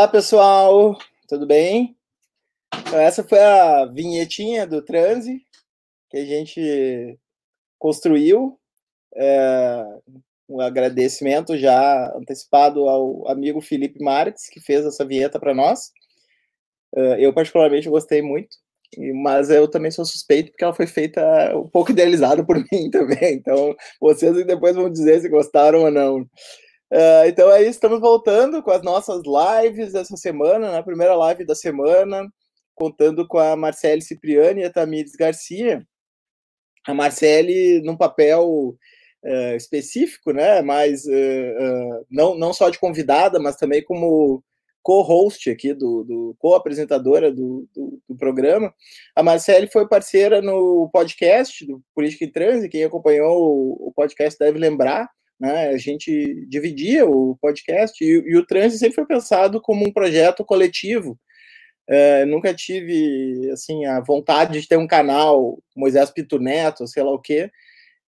Olá, pessoal, tudo bem? Então, essa foi a vinhetinha do transe que a gente construiu. É, um agradecimento já antecipado ao amigo Felipe Marques, que fez essa vinheta para nós. É, eu, particularmente, gostei muito, mas eu também sou suspeito porque ela foi feita um pouco idealizada por mim também. Então, vocês depois vão dizer se gostaram ou não. Uh, então é isso, estamos voltando com as nossas lives dessa semana, na né? primeira live da semana, contando com a Marcele Cipriani e a Tamires Garcia. A Marcele num papel uh, específico, né? Mas uh, não, não só de convidada, mas também como co-host aqui, do, do co-apresentadora do, do, do, programa. A Marcele foi parceira no podcast do Política em Transe, quem acompanhou o, o podcast deve lembrar né? A gente dividia o podcast e, e o Transe sempre foi pensado como um projeto coletivo. É, nunca tive assim a vontade de ter um canal Moisés Pito Neto, sei lá o quê.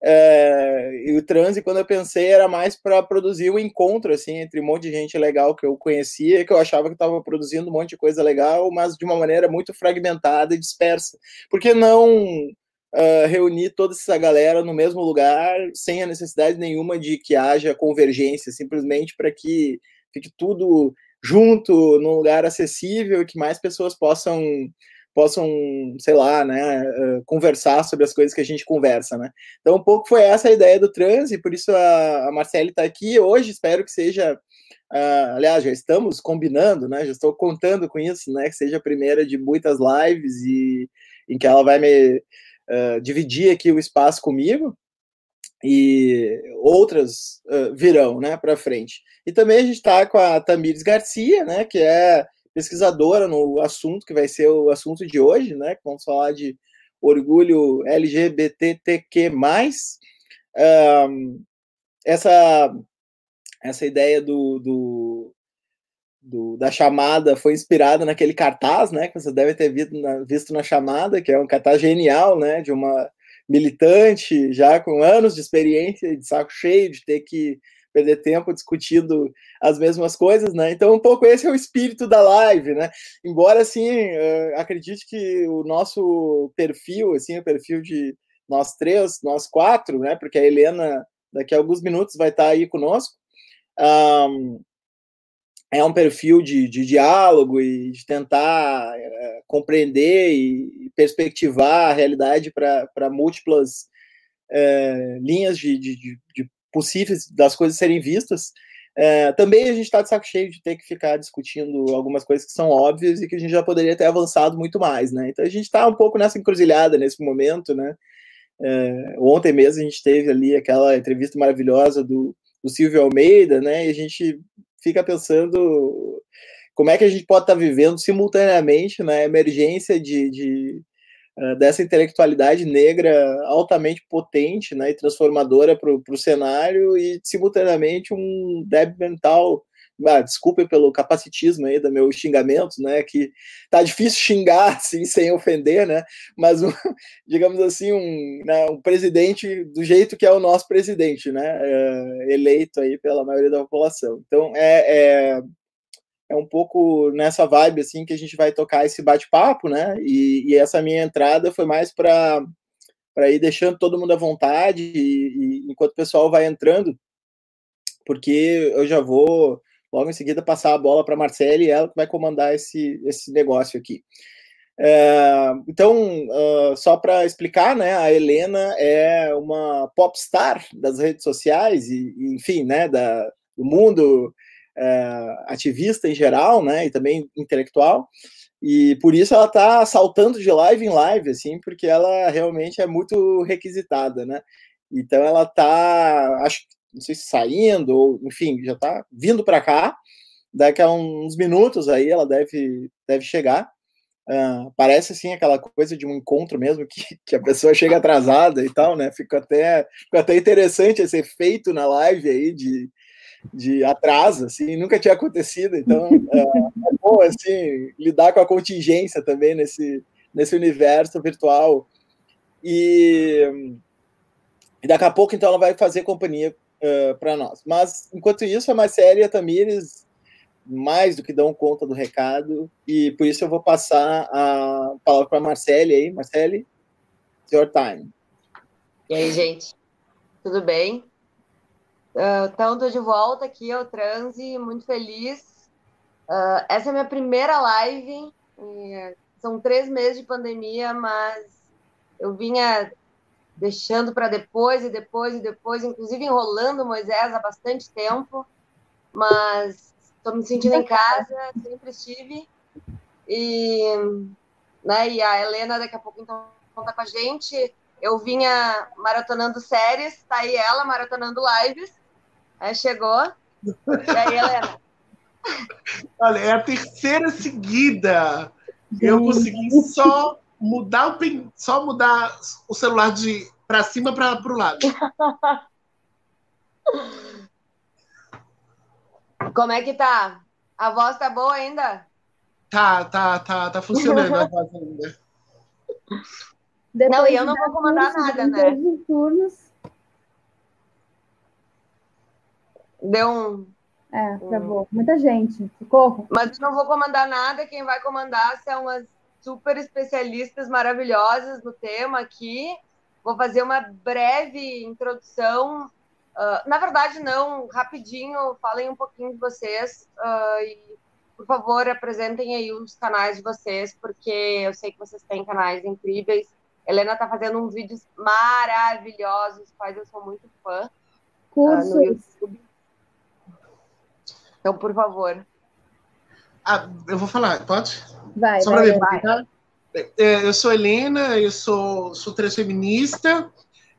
É, e o transe, quando eu pensei, era mais para produzir um encontro assim entre um monte de gente legal que eu conhecia, que eu achava que estava produzindo um monte de coisa legal, mas de uma maneira muito fragmentada e dispersa. Porque não uh, reunir toda essa galera no mesmo lugar, sem a necessidade nenhuma de que haja convergência, simplesmente para que fique tudo junto, num lugar acessível que mais pessoas possam possam, sei lá, né, uh, conversar sobre as coisas que a gente conversa, né? Então, um pouco foi essa a ideia do trans, e por isso a, a Marcele está aqui hoje, espero que seja, uh, aliás, já estamos combinando, né, já estou contando com isso, né, que seja a primeira de muitas lives e em que ela vai me uh, dividir aqui o espaço comigo e outras uh, virão, né, para frente. E também a gente está com a Tamires Garcia, né, que é pesquisadora no assunto que vai ser o assunto de hoje, né, vamos falar de orgulho LGBTQ+. Um, essa essa ideia do, do do, da chamada foi inspirada naquele cartaz, né, que você deve ter visto na, visto na chamada, que é um cartaz genial, né, de uma militante já com anos de experiência, de saco cheio, de ter que perder tempo discutindo as mesmas coisas, né? Então, um pouco esse é o espírito da live, né? Embora, assim, uh, acredite que o nosso perfil, assim, o perfil de nós três, nós quatro, né? Porque a Helena, daqui a alguns minutos, vai estar aí conosco. Um, é um perfil de, de diálogo e de tentar é, compreender e perspectivar a realidade para múltiplas é, linhas de, de, de, possíveis das coisas serem vistas. É, também a gente está de saco cheio de ter que ficar discutindo algumas coisas que são óbvias e que a gente já poderia ter avançado muito mais, né? Então a gente está um pouco nessa encruzilhada nesse momento, né? É, ontem mesmo a gente teve ali aquela entrevista maravilhosa do, do Silvio Almeida, né? E a gente fica pensando como é que a gente pode estar tá vivendo simultaneamente na né, emergência de, de uh, dessa intelectualidade negra altamente potente né, e transformadora para o cenário e simultaneamente um débil mental ah, desculpe pelo capacitismo aí do meu xingamento, né? Que tá difícil xingar assim sem ofender, né? Mas digamos assim um, né, um presidente do jeito que é o nosso presidente, né? É, eleito aí pela maioria da população. Então é, é, é um pouco nessa vibe assim que a gente vai tocar esse bate-papo, né? E, e, essa minha entrada foi mais para para ir deixando todo mundo à vontade e, e enquanto o pessoal vai entrando, porque eu já vou logo em seguida passar a bola para a e ela que vai comandar esse, esse negócio aqui. É, então, uh, só para explicar, né, a Helena é uma popstar das redes sociais e, enfim, né, da, do mundo é, ativista em geral, né, e também intelectual. E por isso ela está saltando de live em live, assim, porque ela realmente é muito requisitada, né? Então ela está, acho não sei se saindo, ou enfim, já está vindo para cá. Daqui a uns minutos aí ela deve, deve chegar. Uh, parece assim aquela coisa de um encontro mesmo que, que a pessoa chega atrasada e tal, né? Fica até, fica até interessante esse efeito na live aí de, de atraso, assim, nunca tinha acontecido, então é, é bom, assim, lidar com a contingência também nesse, nesse universo virtual. E, e daqui a pouco, então, ela vai fazer companhia uh, para nós. Mas, enquanto isso, a Marcela e a Tamires mais do que dão conta do recado, e por isso eu vou passar a palavra para a Marcele aí. Marcele, your time. E aí, gente? Tudo bem? Uh, então, estou de volta aqui ao Transe, muito feliz. Uh, essa é a minha primeira live. são três meses de pandemia, mas eu vinha deixando para depois e depois e depois, inclusive enrolando Moisés há bastante tempo. Mas estou me sentindo em casa, sempre estive. E, né, e a Helena daqui a pouco então conta com a gente. Eu vinha maratonando séries, tá aí ela maratonando lives. Aí chegou. E aí, Helena? Olha, é a terceira seguida. Eu consegui só mudar o só mudar o celular de para cima para o lado. Como é que tá? A voz tá boa ainda? Tá, tá, tá, tá funcionando a voz ainda. Depois não, e eu não vou comandar nada, né? Turnos. Deu um. É, travou. Um... Muita gente. Socorro. Mas eu não vou comandar nada. Quem vai comandar são as super especialistas maravilhosas no tema aqui. Vou fazer uma breve introdução Uh, na verdade, não, rapidinho, falem um pouquinho de vocês uh, e, por favor, apresentem aí os canais de vocês, porque eu sei que vocês têm canais incríveis. Helena está fazendo uns vídeos maravilhosos, quais eu sou muito fã. Cursos. Uh, então, por favor. Ah, eu vou falar, pode? Vai, Só vai. Tá? Eu sou Helena, eu sou, sou transfeminista,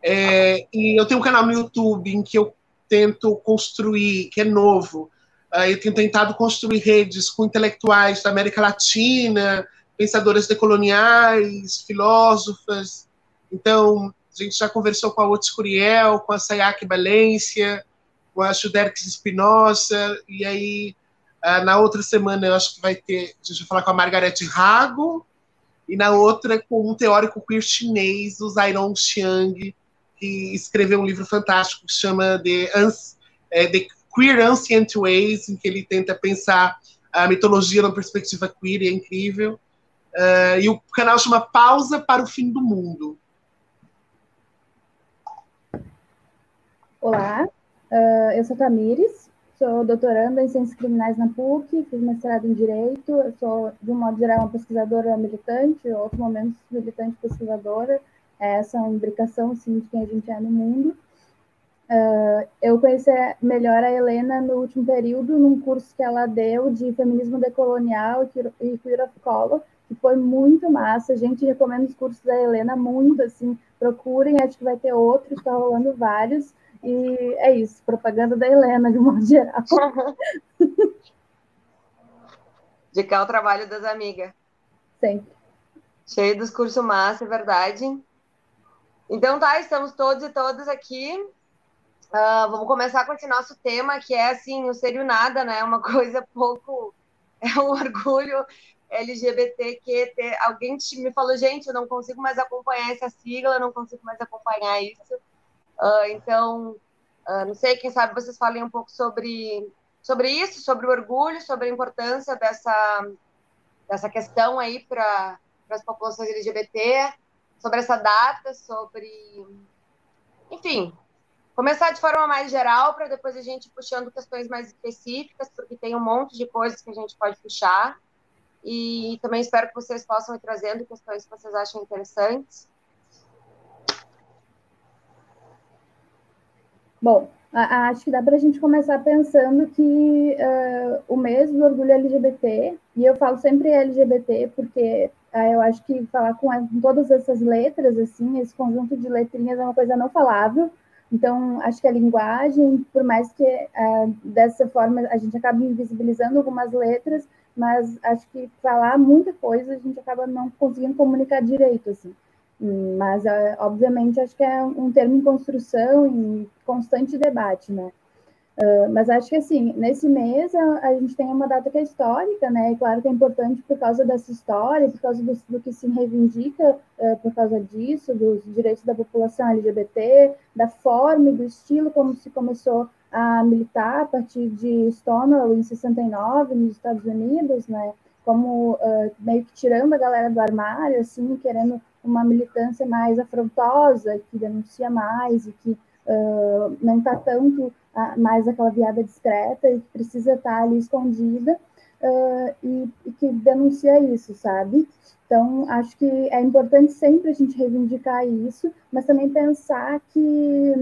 é, e eu tenho um canal no YouTube em que eu tento construir, que é novo, eu tenho tentado construir redes com intelectuais da América Latina, pensadoras decoloniais, filósofas. Então, a gente já conversou com a Otis Curiel, com a Sayaka Valência, com a Juderix Espinosa, e aí uh, na outra semana eu acho que vai ter, a gente vai falar com a Margarete Rago, e na outra com um teórico queer chinês, o Zairon Xiang, que escreveu um livro fantástico que chama The, é, The Queer Ancient Ways, em que ele tenta pensar a mitologia numa perspectiva queer, e é incrível. Uh, e o canal chama Pausa para o Fim do Mundo. Olá, uh, eu sou Tamires, sou doutoranda em Ciências Criminais na PUC, fiz mestrado em Direito, sou, de um modo geral, uma pesquisadora militante, em outros momentos militante pesquisadora, essa imbricação assim, de quem a gente é no mundo. Uh, eu conheci melhor a Helena no último período, num curso que ela deu de feminismo decolonial e queer of color, que foi muito massa. A gente recomenda os cursos da Helena muito, assim, procurem, acho que vai ter outros, está rolando vários. E é isso, propaganda da Helena, de um modo geral. De cá o trabalho das amigas. Sempre. Cheio dos cursos massa, é verdade. Então tá, estamos todos e todas aqui. Uh, vamos começar com esse nosso tema, que é assim, o ser e o nada, né? Uma coisa pouco. É um orgulho LGBTQ. Alguém me falou, gente, eu não consigo mais acompanhar essa sigla, não consigo mais acompanhar isso. Uh, então, uh, não sei, quem sabe vocês falem um pouco sobre, sobre isso, sobre o orgulho, sobre a importância dessa, dessa questão aí para as populações LGBT sobre essa data, sobre. Enfim, começar de forma mais geral, para depois a gente puxando questões mais específicas, porque tem um monte de coisas que a gente pode puxar. E também espero que vocês possam ir trazendo questões que vocês acham interessantes. Bom, acho que dá para a gente começar pensando que uh, o mês do orgulho LGBT, e eu falo sempre LGBT porque uh, eu acho que falar com, com, todas essas letras, assim, esse conjunto de letrinhas é uma coisa não falável, então acho que a linguagem, por mais que uh, dessa forma a gente acabe invisibilizando algumas letras, mas acho que falar muita coisa a gente acaba não conseguindo comunicar direito, assim. Mas, obviamente, acho que é um termo em construção e constante debate, né? Uh, mas acho que assim, nesse mês a, a, gente tem uma data que é histórica, né? E claro que é importante por causa dessa história, por causa do, do que se reivindica uh, por causa disso, dos direitos da população LGBT, da forma e do estilo como se começou a militar a partir de Stonewall em 69 nos Estados Unidos, né? Como uh, meio que tirando a galera do armário, assim, querendo uma militância mais afrontosa, que denuncia mais e que não está tanto mais aquela viada discreta e que precisa estar ali escondida uh, e, e, que denuncia isso, sabe? Então, acho que é importante sempre a gente reivindicar isso, mas também pensar que,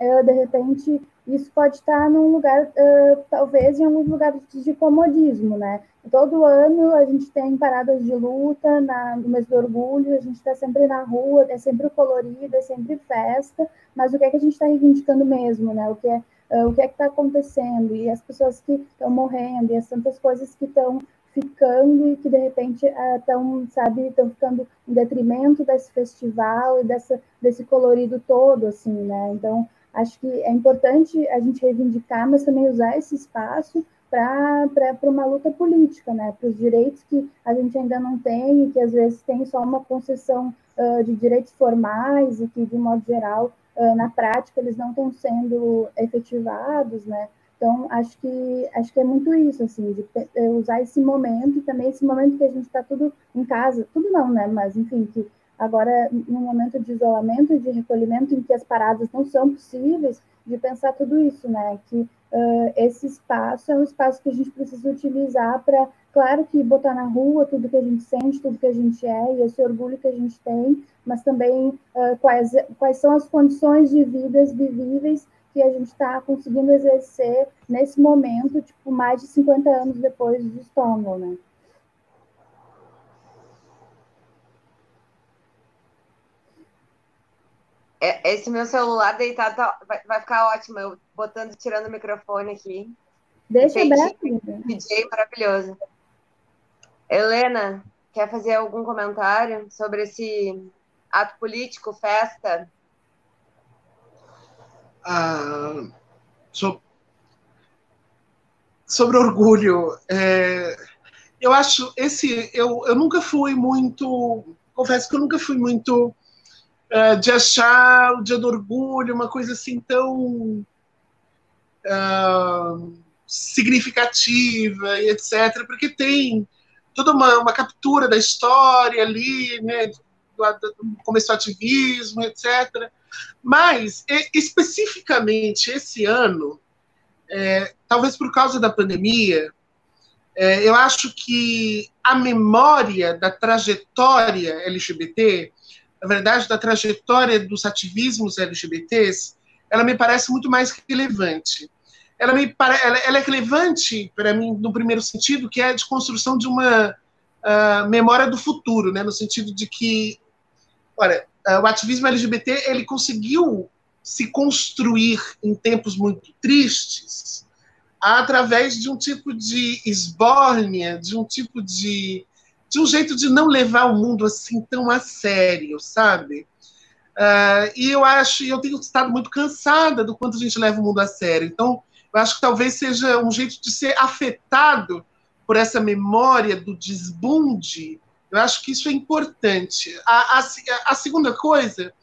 uh, de repente, isso pode estar num lugar, uh, talvez em alguns lugares de comodismo, né? Todo ano a gente tem paradas de luta na, no mês do orgulho, a gente está sempre na rua, é sempre colorido, é sempre festa, mas o que é que a gente está reivindicando mesmo, né? O que é uh, o que é está acontecendo e as pessoas que estão morrendo e as tantas coisas que estão ficando e que de repente estão, sabe, estão ficando em detrimento desse festival e dessa, desse colorido todo, assim, né? Então, acho que é importante a gente reivindicar, mas também usar esse espaço para uma luta política, né? Para os direitos que a gente ainda não tem e que às vezes tem só uma concessão uh, de direitos formais e que, de modo geral, uh, na prática eles não estão sendo efetivados, né? Então, acho que, acho que é muito isso, assim, de usar esse momento, e também esse momento que a gente está tudo em casa, tudo não, né, mas, enfim, que agora, num momento de isolamento, de recolhimento, em que as paradas não são possíveis, de pensar tudo isso, né, que uh, esse espaço é um espaço que a gente precisa utilizar para, claro que botar na rua tudo que a gente sente, tudo que a gente é, e esse orgulho que a gente tem, mas também uh, quais, quais são as condições de vidas vivíveis que a gente está conseguindo exercer nesse momento, tipo, mais de 50 anos depois de Stonewall, né? É, esse meu celular deitado tá, vai, vai, ficar ótimo, eu botando, tirando o microfone aqui. Deixa aberto. DJ maravilhoso. Helena, quer fazer algum comentário sobre esse ato político, festa? Ah, so, sobre orgulho, é, eu acho esse, eu, eu nunca fui muito, confesso que eu nunca fui muito uh, de achar o Dia do Orgulho uma coisa assim tão uh, significativa e etc, porque tem toda uma, uma captura da história ali, né, começou ativismo, etc. Mas, especificamente esse ano, é, talvez por causa da pandemia, é, eu acho que a memória da trajetória LGBT, na verdade, da trajetória dos ativismos LGBTs, ela me parece muito mais relevante. Ela, me, ela, ela é relevante para mim no primeiro sentido, que é a de construção de uma uh, memória do futuro, né, no sentido de que Olha, é, o ativismo LGBT ele conseguiu se construir em tempos muito tristes através de um tipo de esbórnia, de um tipo de de um jeito de não levar o mundo assim tão a sério, sabe? Uh, e eu acho, eu tenho estado muito cansada do quanto a gente leva o mundo a sério. Então, eu acho que talvez seja um jeito de ser afetado por essa memória do desbunde eu acho que isso é importante. A, a, a segunda coisa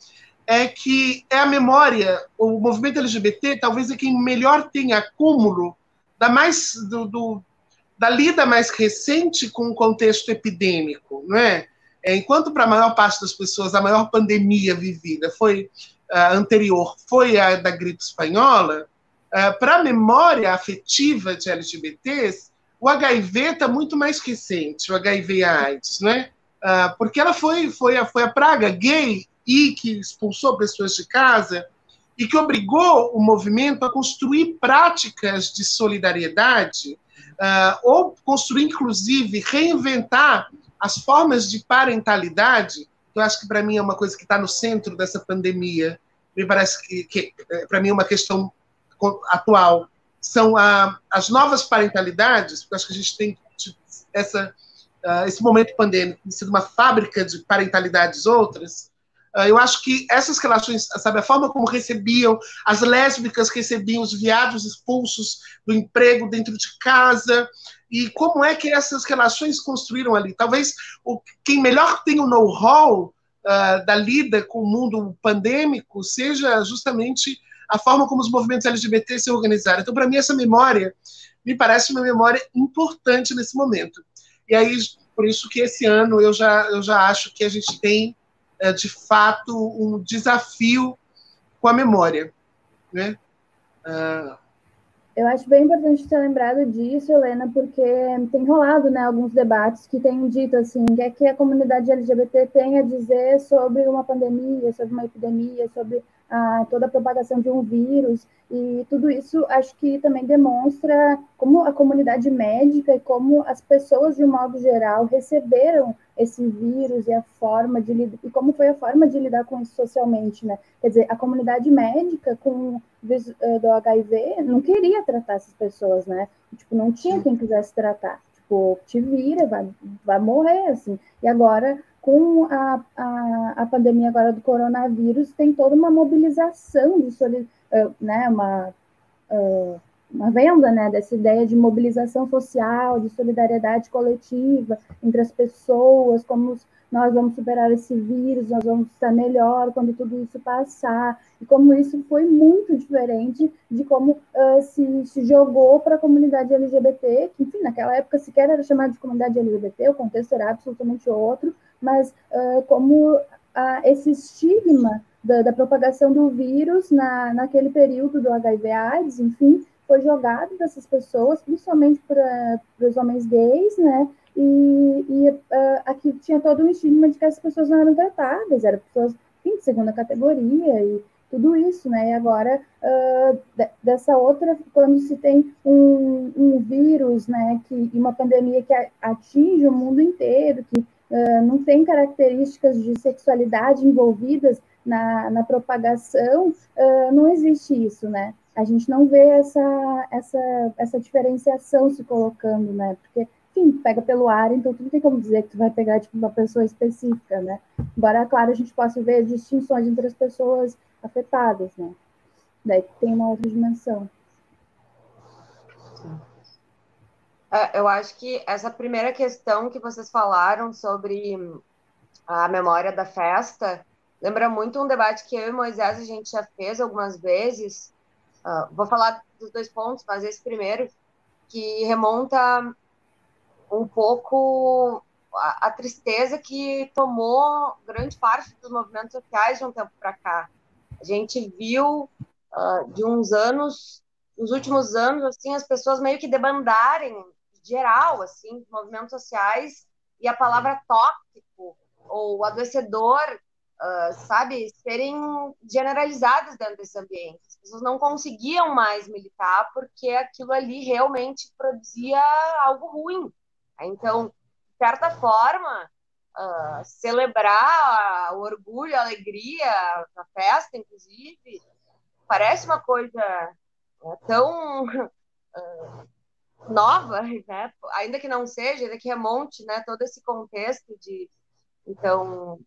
é que é a memória, o movimento LGBT talvez é quem melhor tem acúmulo da mais do, do, da lida mais recente com o contexto epidêmico, não é? é enquanto para a maior parte das pessoas a maior pandemia vivida foi uh, anterior foi a da gripe espanhola, uh, para a memória afetiva de LGBTs o HIV está muito mais recente, o HIV AIDS, né? Ah, porque ela foi, foi, a, foi a praga gay e que expulsou pessoas de casa e que obrigou o movimento a construir práticas de solidariedade uh, ou construir, inclusive, reinventar as formas de parentalidade, que eu acho que para mim é uma coisa que está no centro dessa pandemia, me parece que, que eh, para mim é uma questão atual. São a, as novas parentalidades, porque acho que a gente tem tipo, essa, uh, esse momento pandêmico tem sido uma fábrica de parentalidades outras, eu acho que essas relações, sabe, a forma como recebiam, as lésbicas recebiam os viados expulsos do emprego dentro de casa, e como é que essas relações construíram ali. Talvez o, quem melhor tem o know-how uh, da lida com o mundo pandêmico seja justamente a forma como os movimentos LGBT se organizaram. Então, para mim, essa memória me parece uma memória importante nesse momento. E aí, por isso que esse ano eu já, eu já acho que a gente tem, é, de fato, um desafio com a memória. Né? Uh... Eu acho bem importante ter lembrado disso, Helena, porque tem rolado né, alguns debates que têm dito assim, que é que a comunidade LGBT tem a dizer sobre uma pandemia, sobre uma epidemia, sobre a, toda a propagação de um vírus, e tudo isso acho que também demonstra como a comunidade médica e como as pessoas, de um modo geral, receberam esse vírus e a forma de e como foi a forma de lidar com isso socialmente, né? Quer dizer, a comunidade médica com eh, do HIV não queria tratar essas pessoas, né? Tipo, não tinha quem quisesse tratar. Tipo, te vira, vai, vai morrer, assim. E agora com a, a, a pandemia agora do coronavírus, tem toda uma mobilização de né, uma, uma venda né, dessa ideia de mobilização social, de solidariedade coletiva entre as pessoas, como nós vamos superar esse vírus, nós vamos estar melhor quando tudo isso passar, e como isso foi muito diferente de como uh, se, se, jogou para a comunidade LGBT, que, enfim, naquela época sequer era chamada de comunidade LGBT, o contexto era absolutamente outro, mas uh, como uh, esse estigma da, da, propagação do vírus na, naquele período do HIV/AIDS, enfim, foi jogado para essas pessoas, principalmente para os homens gays, né? E, e uh, aqui tinha todo um estigma de que as pessoas não eram tratadas, eram pessoas enfim, de segunda categoria e tudo isso, né? E agora, uh, dessa outra, quando se tem um, um vírus, né, que, uma pandemia que atinge o mundo inteiro, que uh, não tem características de sexualidade envolvidas na, na propagação, uh, não existe isso, né? A gente não vê essa, essa, essa diferenciação se colocando, né? Porque, enfim, pega pelo ar, então tu não tem como dizer que tu vai pegar, tipo, uma pessoa específica, né? Embora, claro, a gente possa ver distinções entre as pessoas afetadas, né? Daí tem uma outra dimensão. É, eu acho que essa primeira questão que vocês falaram sobre a memória da festa lembra muito um debate que eu e Moisés a gente já fez algumas vezes. Uh, vou falar dos dois pontos, mas esse primeiro, que remonta um pouco a, a tristeza que tomou grande parte dos movimentos sociais de um tempo para cá. A gente viu uh, de uns anos, nos últimos anos, assim, as pessoas meio que debandarem geral, assim, movimentos sociais, e a palavra tóxico ou adoecedor, uh, sabe, serem generalizadas dentro desse ambiente. As pessoas não conseguiam mais militar porque aquilo ali realmente produzia algo ruim. Então, de certa forma, uh, celebrar o orgulho, a alegria, a festa, inclusive, parece uma coisa é, tão uh, nova, né? ainda que não seja, ainda que remonte né, todo esse contexto de. Então,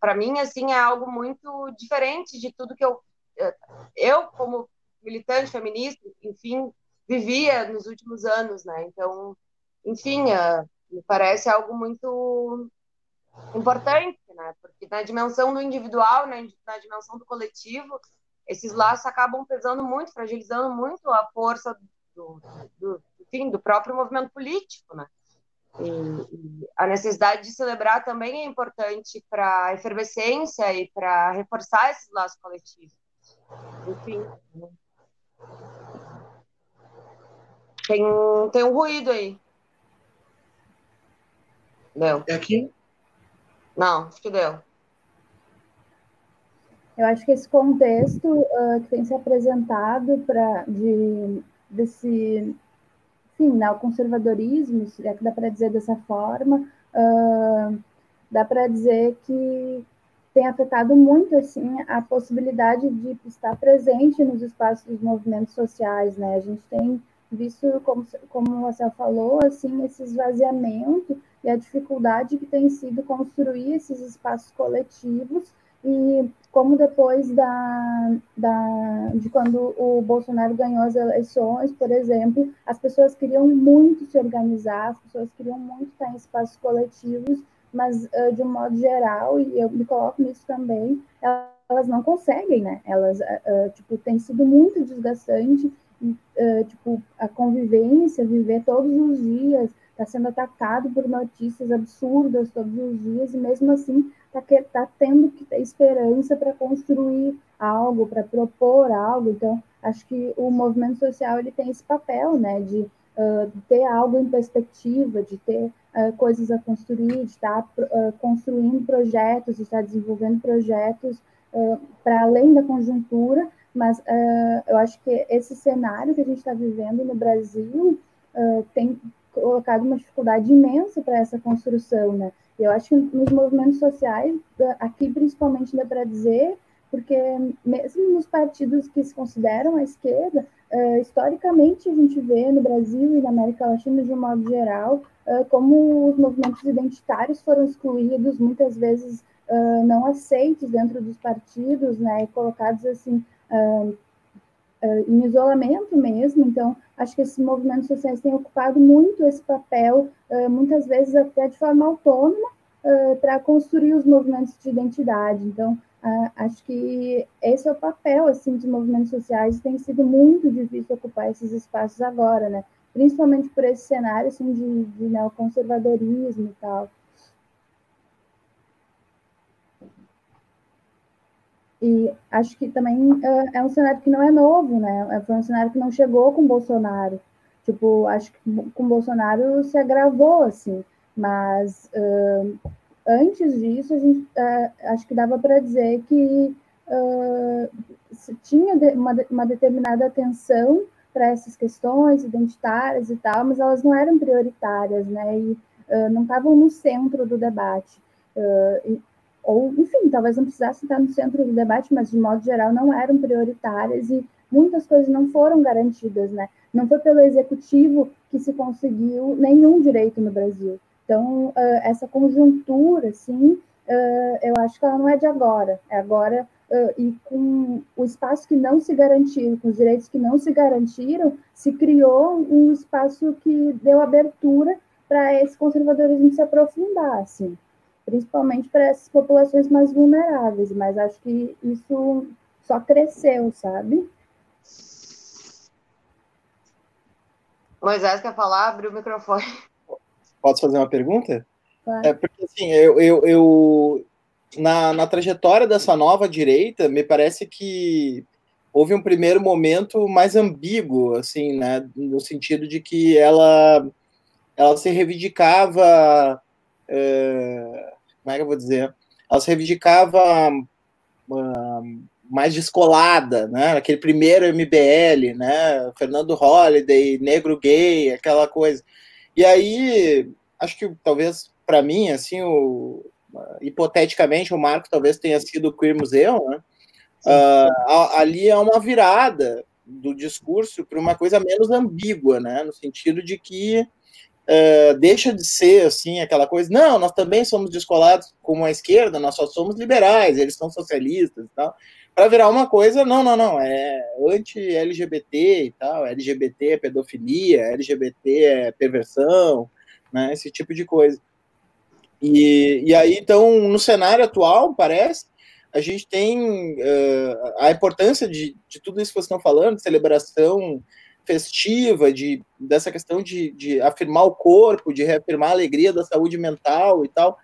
para mim, assim, é algo muito diferente de tudo que eu, eu como militante feminista, enfim, vivia nos últimos anos, né? Então, enfim, uh, me parece algo muito importante, né? Porque na dimensão do individual, né, na dimensão do coletivo, esses laços acabam pesando muito, fragilizando muito a força do, do, enfim, do próprio movimento político, né? E, e a necessidade de celebrar também é importante para a efervescência e para reforçar esses laços coletivos. Enfim. Né? Tem, tem um ruído aí. Não. É aqui? Não, acho que deu. Eu acho que esse contexto uh, que tem se apresentado para de desse enfim, né, o conservadorismo, se é que dá para dizer dessa forma, uh, dá para dizer que tem afetado muito assim a possibilidade de estar presente nos espaços dos movimentos sociais, né? A gente tem visto, como, como Marcel falou, assim, esse esvaziamento e a dificuldade que tem sido construir esses espaços coletivos e como depois da, da, de quando o Bolsonaro ganhou as eleições, por exemplo, as pessoas queriam muito se organizar, as pessoas queriam muito estar em espaços coletivos, mas uh, de um modo geral, e eu me coloco nisso também, elas não conseguem, né? Elas, uh, tipo, tem sido muito desgastante, uh, tipo, a convivência, viver todos os dias, está sendo atacado por notícias absurdas todos os dias, e mesmo assim está tá tendo que ter esperança para construir algo, para propor algo. Então, acho que o movimento social ele tem esse papel, né, de uh, ter algo em perspectiva, de ter uh, coisas a construir, de estar uh, construindo projetos, de estar desenvolvendo projetos para além da conjuntura. Mas eu acho que esse cenário que a gente está vivendo no Brasil tem colocado uma dificuldade imensa para essa construção, né? Eu acho que nos movimentos sociais, aqui principalmente dá para dizer, porque mesmo nos partidos que se consideram à esquerda, uh, historicamente a gente vê no Brasil e na América Latina de um modo geral, uh, como os movimentos identitários foram excluídos, muitas vezes uh, não aceitos dentro dos partidos, né, e colocados assim em isolamento mesmo. Então, acho que esses movimentos sociais têm ocupado muito esse papel, muitas vezes até de forma autônoma, para construir os movimentos de identidade. Então, acho que esse é o papel assim dos movimentos sociais. Tem sido muito difícil ocupar esses espaços agora, né? Principalmente por esse cenário assim de, de neoconservadorismo e tal. E acho que também uh, é um cenário que não é novo, né? Foi um cenário que não chegou com Bolsonaro. Tipo, acho que com Bolsonaro se agravou, assim. Mas uh, antes disso, a gente, uh, acho que dava para dizer que tinha uma, uma determinada atenção para essas questões identitárias e tal, mas elas não eram prioritárias, né? E não estavam no centro do debate. E, ou, enfim, talvez não precisasse estar no centro do debate, mas de modo geral não eram prioritárias e muitas coisas não foram garantidas, né? Não foi pelo executivo que se conseguiu nenhum direito no Brasil. Então, essa conjuntura, assim, eu acho que ela não é de agora, é agora e com o espaço que não se garantiu, com os direitos que não se garantiram, se criou um espaço que deu abertura para esse conservadorismo se aprofundar, assim principalmente para essas populações mais vulneráveis, mas acho que isso só cresceu, sabe? Moisés quer falar? Abre o microfone. Posso fazer uma pergunta? Claro. É porque assim, eu, eu, eu na, na trajetória dessa nova direita, me parece que houve um primeiro momento mais ambíguo, assim, né, no sentido de que ela ela se reivindicava é, como é que eu vou dizer? Ela se reivindicava uh, mais descolada, né? Aquele primeiro MBL, né? Fernando Holliday, negro gay, aquela coisa. E aí, acho que talvez para mim, assim, o, hipoteticamente, o Marco talvez tenha sido o Queer Museu, né? Uh, ali é uma virada do discurso para uma coisa menos ambígua, né? No sentido de que uh, deixa de ser assim aquela coisa, não, nós também somos descolados como a esquerda, nós só somos liberais, eles são socialistas e tal, para virar uma coisa, não, não, não, é anti-LGBT e tal, LGBT é pedofilia, LGBT é perversão, né, esse tipo de coisa. E, e aí, então, no cenário atual, parece, a gente tem uh, a importância de, de tudo isso que vocês estão falando, celebração festiva, de, dessa questão de, de afirmar o corpo, de reafirmar a alegria da saúde mental e tal,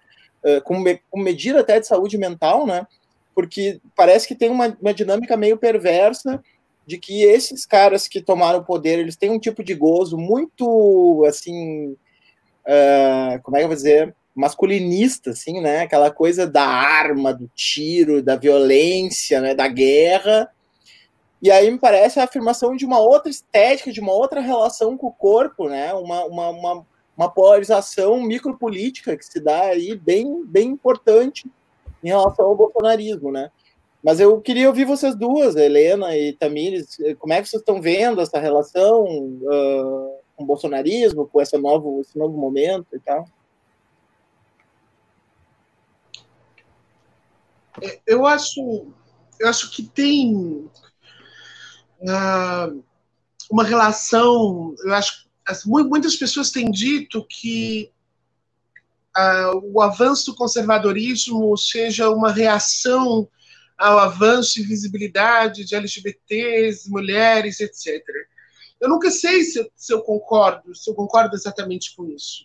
uh, com, me, com medida até de saúde mental, né? Porque parece que tem uma, uma dinâmica meio perversa de que esses caras que tomaram o poder, eles têm um tipo de gozo muito, assim, uh, como é que eu vou dizer, masculinista, assim, né? Aquela coisa da arma, do tiro, da violência, né? Da guerra, e aí me parece a afirmação de uma outra estética, de uma outra relação com o corpo, né? Uma, uma, uma, uma polarização micropolítica que se dá aí bem, bem importante em relação ao bolsonarismo, né? Mas eu queria ouvir vocês duas, Helena e Tamires, como é que vocês estão vendo essa relação uh, com o bolsonarismo, com esse novo, esse novo momento e tal? É, eu acho, eu acho que tem uh, uma relação. Eu acho muitas pessoas têm dito que uh, o avanço do conservadorismo seja uma reação ao avanço e visibilidade de LGBTs, mulheres, etc. Eu nunca sei se eu, se eu concordo, se eu concordo exatamente com isso,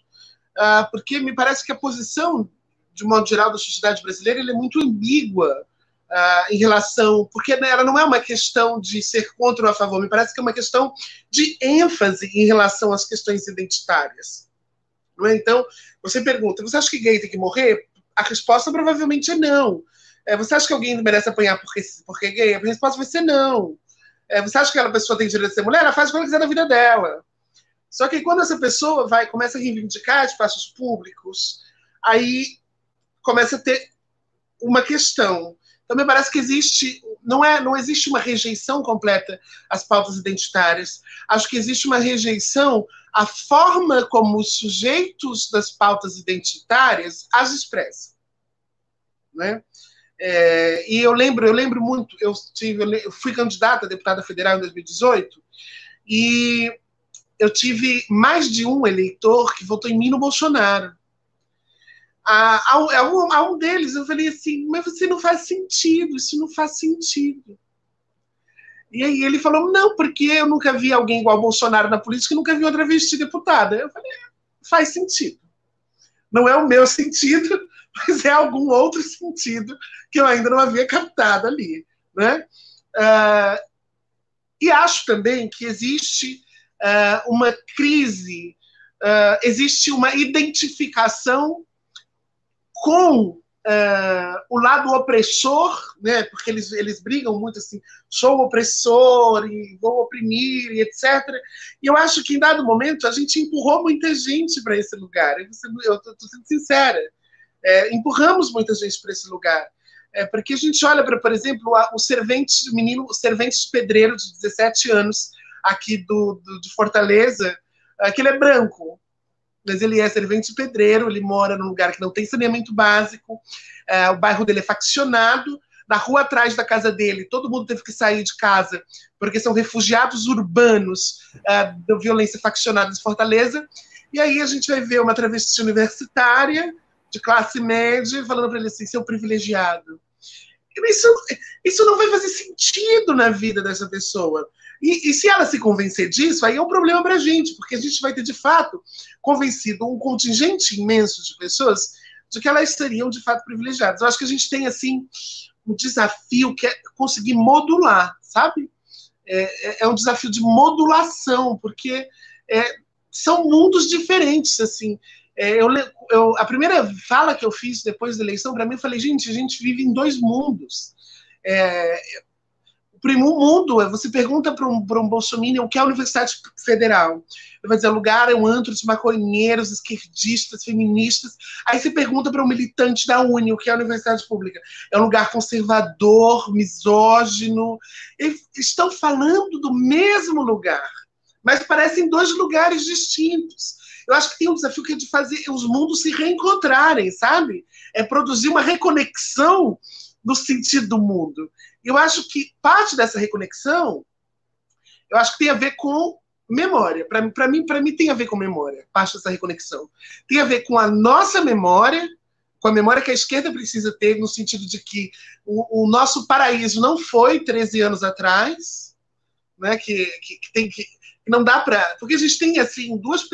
uh, porque me parece que a posição, de modo geral, da sociedade brasileira é muito ambígua uh, em relação, porque ela não é uma questão de ser contra ou a favor, me parece que é uma questão de ênfase em relação às questões identitárias. É? Então, você pergunta, você acha que gay tem que morrer? A resposta provavelmente é não. É, você acha que alguém merece apanhar porque, porque é gay? A resposta vai ser não. É, você acha que aquela pessoa tem direito de ser mulher? Ela faz o que ela quiser na vida dela. Só que quando essa pessoa vai começa a reivindicar espaços públicos, aí começa a ter uma questão. Então me parece que existe não é não existe uma rejeição completa às pautas identitárias. Acho que existe uma rejeição à forma como os sujeitos das pautas identitárias as expressam, né? É, e eu lembro, eu lembro muito, eu, tive, eu fui candidata a deputada federal em 2018 e eu tive mais de um eleitor que votou em mim no Bolsonaro. A, a, a, um, a um deles eu falei assim, mas você não faz sentido, isso não faz sentido. E aí ele falou, não, porque eu nunca vi alguém igual Bolsonaro na política e nunca vi outra vez deputada. Eu falei, faz sentido. Não é o meu sentido, mas é algum outro sentido que eu ainda não havia captado ali. Né? Uh, e acho também que existe uh, uma crise, uh, existe uma identificação com o lado opressor, né? porque eles, eles brigam muito assim, sou opressor e vou oprimir e etc. E eu acho que em dado momento a gente empurrou muita gente para esse lugar. Eu estou sendo sincera é, empurramos muita gente para esse lugar. É, porque a gente olha para, por exemplo, o servente, o menino, o servente pedreiro de 17 anos, aqui do, do, de Fortaleza, é, que ele é branco, mas ele é servente pedreiro, ele mora num lugar que não tem saneamento básico, é, o bairro dele é faccionado, na rua atrás da casa dele, todo mundo teve que sair de casa, porque são refugiados urbanos é, da violência faccionada de Fortaleza, e aí a gente vai ver uma travesti universitária, de classe média, falando para ele assim, seu privilegiado. Isso, isso não vai fazer sentido na vida dessa pessoa. E, e, se ela se convencer disso, aí é um problema para a gente, porque a gente vai ter, de fato, convencido um contingente imenso de pessoas de que elas seriam, de fato, privilegiadas. Eu acho que a gente tem, assim, um desafio que é conseguir modular, sabe? É, é, é um desafio de modulação, porque é, são mundos diferentes, assim. É, eu, eu, a primeira fala que eu fiz depois da eleição, para mim, eu falei, gente, a gente vive em dois mundos. É, primeiro mundo, é, você pergunta para um, um Bolsonaro o que é a Universidade Federal. Ele vai dizer, lugar é um antro de maconheiros, esquerdistas, feministas. Aí você pergunta para um militante da Uni o que é a Universidade Pública. É um lugar conservador, misógino. Eles estão falando do mesmo lugar, mas parecem dois lugares distintos. Eu acho que tem um desafio que é de fazer os mundos se reencontrarem, sabe? É produzir uma reconexão no sentido do mundo. Eu acho que parte dessa reconexão, eu acho que tem a ver com memória. Para mim, para mim tem a ver com memória. Parte dessa reconexão tem a ver com a nossa memória, com a memória que a esquerda precisa ter no sentido de que o, o nosso paraíso não foi 13 anos atrás, né? Que, que, que tem que não dá para. Porque a gente tem assim duas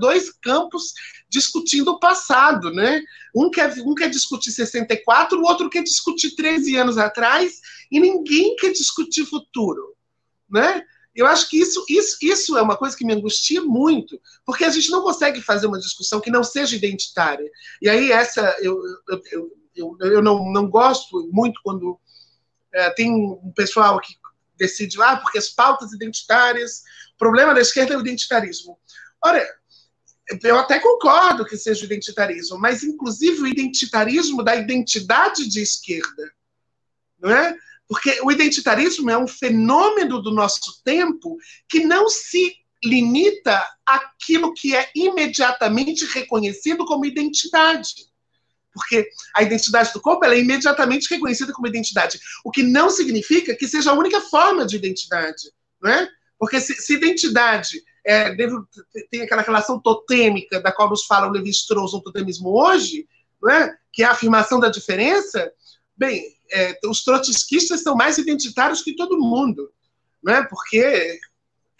dois campos discutindo o passado, né? Um quer, um quer discutir 64, o outro quer discutir 13 anos atrás, e ninguém quer discutir futuro, né? Eu acho que isso, isso, isso é uma coisa que me angustia muito, porque a gente não consegue fazer uma discussão que não seja identitária. E aí, essa, eu, eu, eu, eu, eu não, não gosto muito quando é, tem um pessoal que decide, ah, porque as pautas identitárias o problema da esquerda é o identitarismo. Ora, eu até concordo que seja o identitarismo, mas inclusive o identitarismo da identidade de esquerda, não é? Porque o identitarismo é um fenômeno do nosso tempo que não se limita àquilo que é imediatamente reconhecido como identidade. porque a identidade do corpo é imediatamente reconhecida como identidade, o que não significa que seja a única forma de identidade, não é? Porque se, se identidade é, deve, tem aquela relação totêmica da qual nos fala o Levi-Strauss no totemismo hoje, não é? que é a afirmação da diferença, bem, é, os trotskistas são mais identitários que todo mundo, não é? porque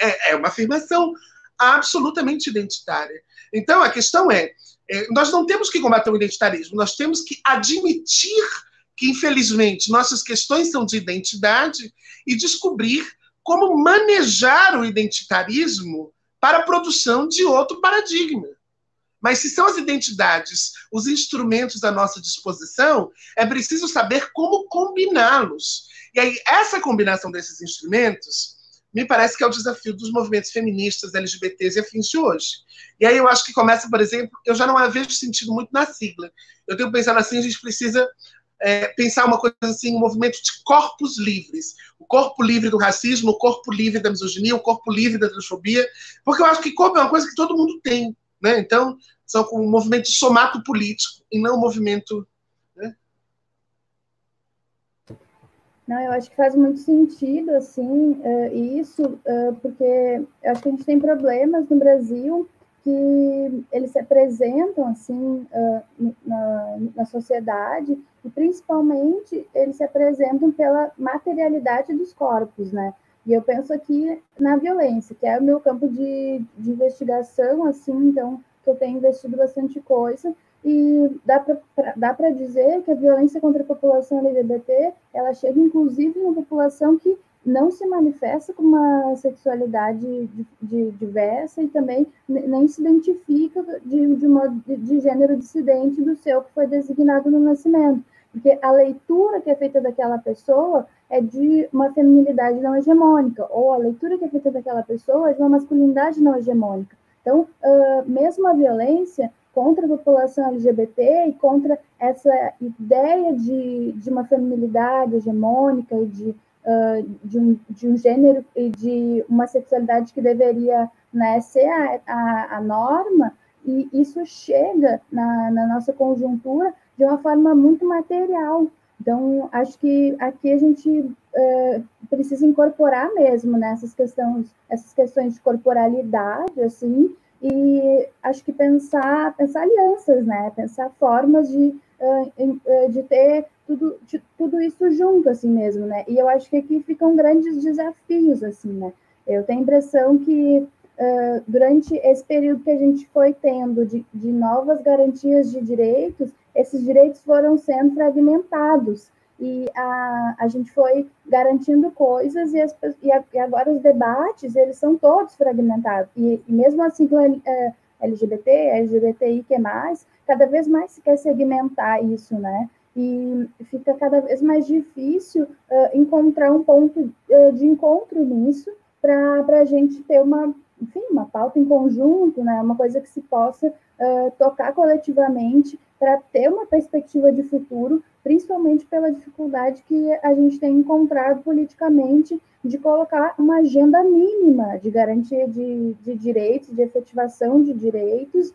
é, é uma afirmação absolutamente identitária. Então, a questão é, é, nós não temos que combater o identitarismo, nós temos que admitir que, infelizmente, nossas questões são de identidade e descobrir como manejar o identitarismo para a produção de outro paradigma. Mas se são as identidades os instrumentos à nossa disposição, é preciso saber como combiná-los. E aí, essa combinação desses instrumentos me parece que é o desafio dos movimentos feministas, LGBTs e afins de hoje. E aí eu acho que começa, por exemplo, eu já não vejo sentido muito na sigla. Eu tenho pensado assim, a gente precisa é, pensar uma coisa assim, um movimento de corpos livres. O corpo livre do racismo, o corpo livre da misoginia, o corpo livre da transfobia, porque eu acho que corpo é uma coisa que todo mundo tem. Né? Então, são um movimento somato político e não um movimento Não, eu acho que faz muito sentido, assim, uh, isso, uh, porque acho que a gente tem problemas no Brasil que eles se apresentam, assim, uh, na, na sociedade, e principalmente eles se apresentam pela materialidade dos corpos, né? E eu penso aqui na violência, que é o meu campo de, de investigação, assim, então, que eu tenho investido bastante coisa, e dá para dizer que a violência contra a população LGBT ela chega inclusive na população que não se manifesta com uma sexualidade de, de, diversa e também nem se identifica de, de, uma, de gênero dissidente do seu que foi designado no nascimento. Porque a leitura que é feita daquela pessoa é de uma feminilidade não hegemônica, ou a leitura que é feita daquela pessoa é de uma masculinidade não hegemônica. Então, uh, mesmo a violência, contra a população LGBT e contra essa ideia de, de uma feminilidade hegemônica e de, uh, de, um, de um gênero e de uma sexualidade que deveria né, ser a, a, a norma, e isso chega na, na nossa conjuntura de uma forma muito material. Então, acho que aqui a gente uh, precisa incorporar mesmo nessas né, questões, essas questões de corporalidade, assim, e acho que pensar, pensar alianças, né? Pensar formas de, de ter tudo, de, tudo isso junto, assim mesmo, né? E eu acho que aqui ficam grandes desafios, assim, né? Eu tenho a impressão que uh, durante esse período que a gente foi tendo de, de novas garantias de direitos, esses direitos foram sendo fragmentados e a, a gente foi garantindo coisas e, as, e, a, e agora os debates, eles são todos fragmentados. E, e mesmo assim, com é, LGBT, LGBTI, que mais, cada vez mais se quer segmentar isso, né? E fica cada vez mais difícil uh, encontrar um ponto uh, de encontro nisso para a gente ter uma, enfim, uma pauta em conjunto, né? Uma coisa que se possa uh, tocar coletivamente para ter uma perspectiva de futuro, principalmente pela dificuldade que a gente tem encontrado politicamente de colocar uma agenda mínima de garantia de, de direitos, de efetivação de direitos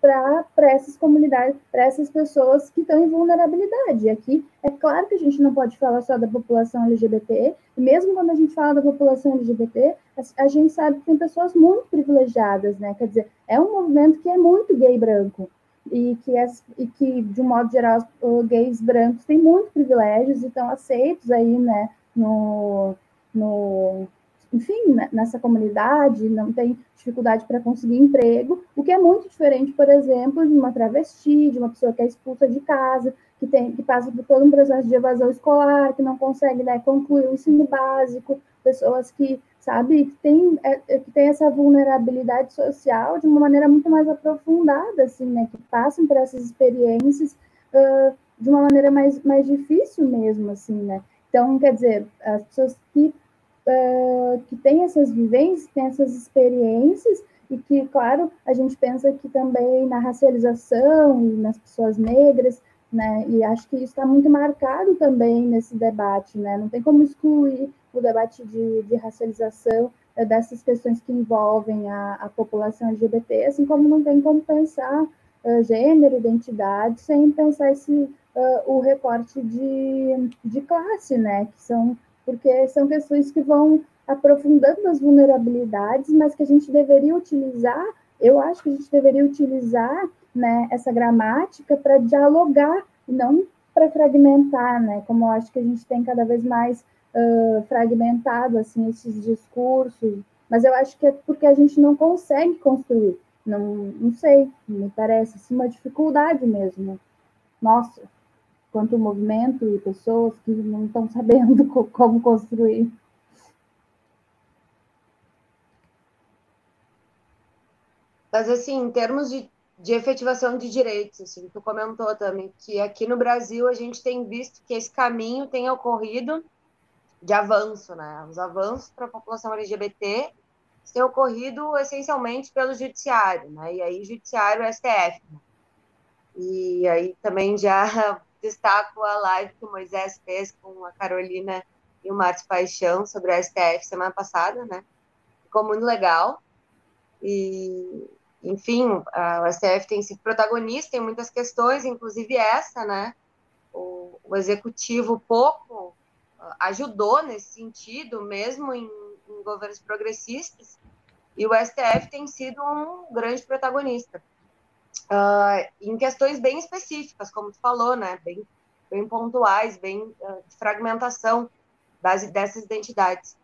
para essas comunidades, para essas pessoas que estão em vulnerabilidade. E aqui é claro que a gente não pode falar só da população LGBT, mesmo quando a gente fala da população LGBT, a, a gente sabe que tem pessoas muito privilegiadas, né? Quer dizer, é um movimento que é muito gay branco e que, é, e que de um modo geral, os gays brancos têm muitos privilégios e estão aceitos aí, né, no, no, enfim, né, nessa comunidade, não tem dificuldade para conseguir emprego, o que é muito diferente, por exemplo, de uma travesti, de uma pessoa que é expulsa de casa, que, tem, que passa por todo um processo de evasão escolar, que não consegue né, concluir o ensino básico, pessoas que sabe? Que tem, é, é, que tem essa vulnerabilidade social de uma maneira muito mais aprofundada, assim, né? Que passam por essas experiências uh, de uma maneira mais, mais difícil mesmo, assim, né? Então, quer dizer, as pessoas que, uh, que têm essas vivências, têm essas experiências, e que, claro, a gente pensa que também na racialização e nas pessoas negras, né? E acho que isso está muito marcado também nesse debate, né? Não tem como excluir o debate de, de racialização é, dessas questões que envolvem a, a, população LGBT, assim como não tem como pensar uh, gênero, identidade, sem pensar esse, uh, o recorte de, de classe, né? Que são, porque são questões que vão aprofundando as vulnerabilidades, mas que a gente deveria utilizar, eu acho que a gente deveria utilizar né, essa gramática para dialogar, não para fragmentar, né? Como eu acho que a gente tem cada vez mais uh, fragmentado assim esses discursos, mas eu acho que é porque a gente não consegue construir. Não, não sei, me parece assim, uma dificuldade mesmo. Nossa, quanto movimento e pessoas que não estão sabendo como construir. Mas, assim, em termos de, de efetivação de direitos, assim, tu comentou também que aqui no Brasil a gente tem visto que esse caminho tem ocorrido de avanço, né? Os avanços para a população LGBT têm ocorrido essencialmente pelo judiciário, né? E aí, judiciário STF. Né? E aí também já destaco a live que o Moisés fez com a Carolina e o Márcio Paixão sobre a STF semana passada, né? Ficou muito legal. E, enfim, a, STF tem sido protagonista em muitas questões, inclusive essa, né? O, o executivo pouco ajudou nesse sentido, mesmo em, em governos progressistas, e o STF tem sido um grande protagonista. Uh, em questões bem específicas, como tu falou, né, bem, bem pontuais, bem uh, de fragmentação das, dessas identidades.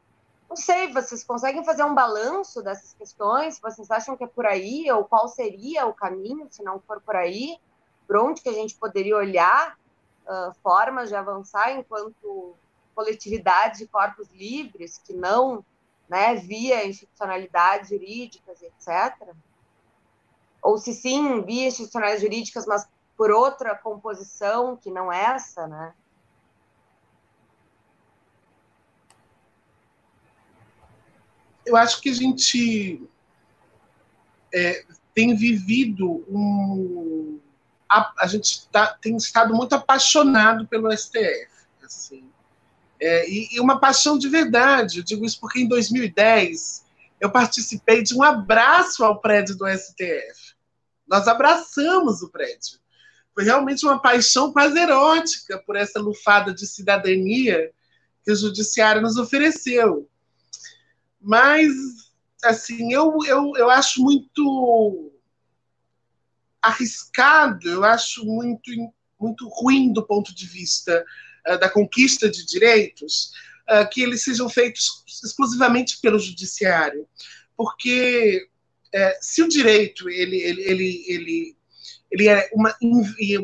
Não sei, vocês conseguem fazer um balanço dessas questões? Vocês acham que é por aí? Ou qual seria o caminho, se não for por aí? Por onde que a gente poderia olhar uh, formas de avançar enquanto coletividade de corpos livres, que não né, via institucionalidades jurídicas, etc. Ou se sim, via institucionalidades jurídicas, mas por outra composição que não essa, né? Eu acho que a gente é, tem vivido um. A, a gente tá, tem estado muito apaixonado pelo STF. Assim. É, e, e, uma paixão de verdade. Eu digo isso porque em 2010 eu participei de um abraço ao prédio do STF. Nós abraçamos o prédio. Foi realmente uma paixão quase erótica por essa lufada de cidadania que o judiciário nos ofereceu. Mas, assim, eu, eu, eu acho muito arriscado, eu acho muito, muito ruim do ponto de vista uh, da conquista de direitos, uh, que eles sejam feitos exclusivamente pelo judiciário. Porque uh, se o direito, ele, ele, ele, ele, ele é uma.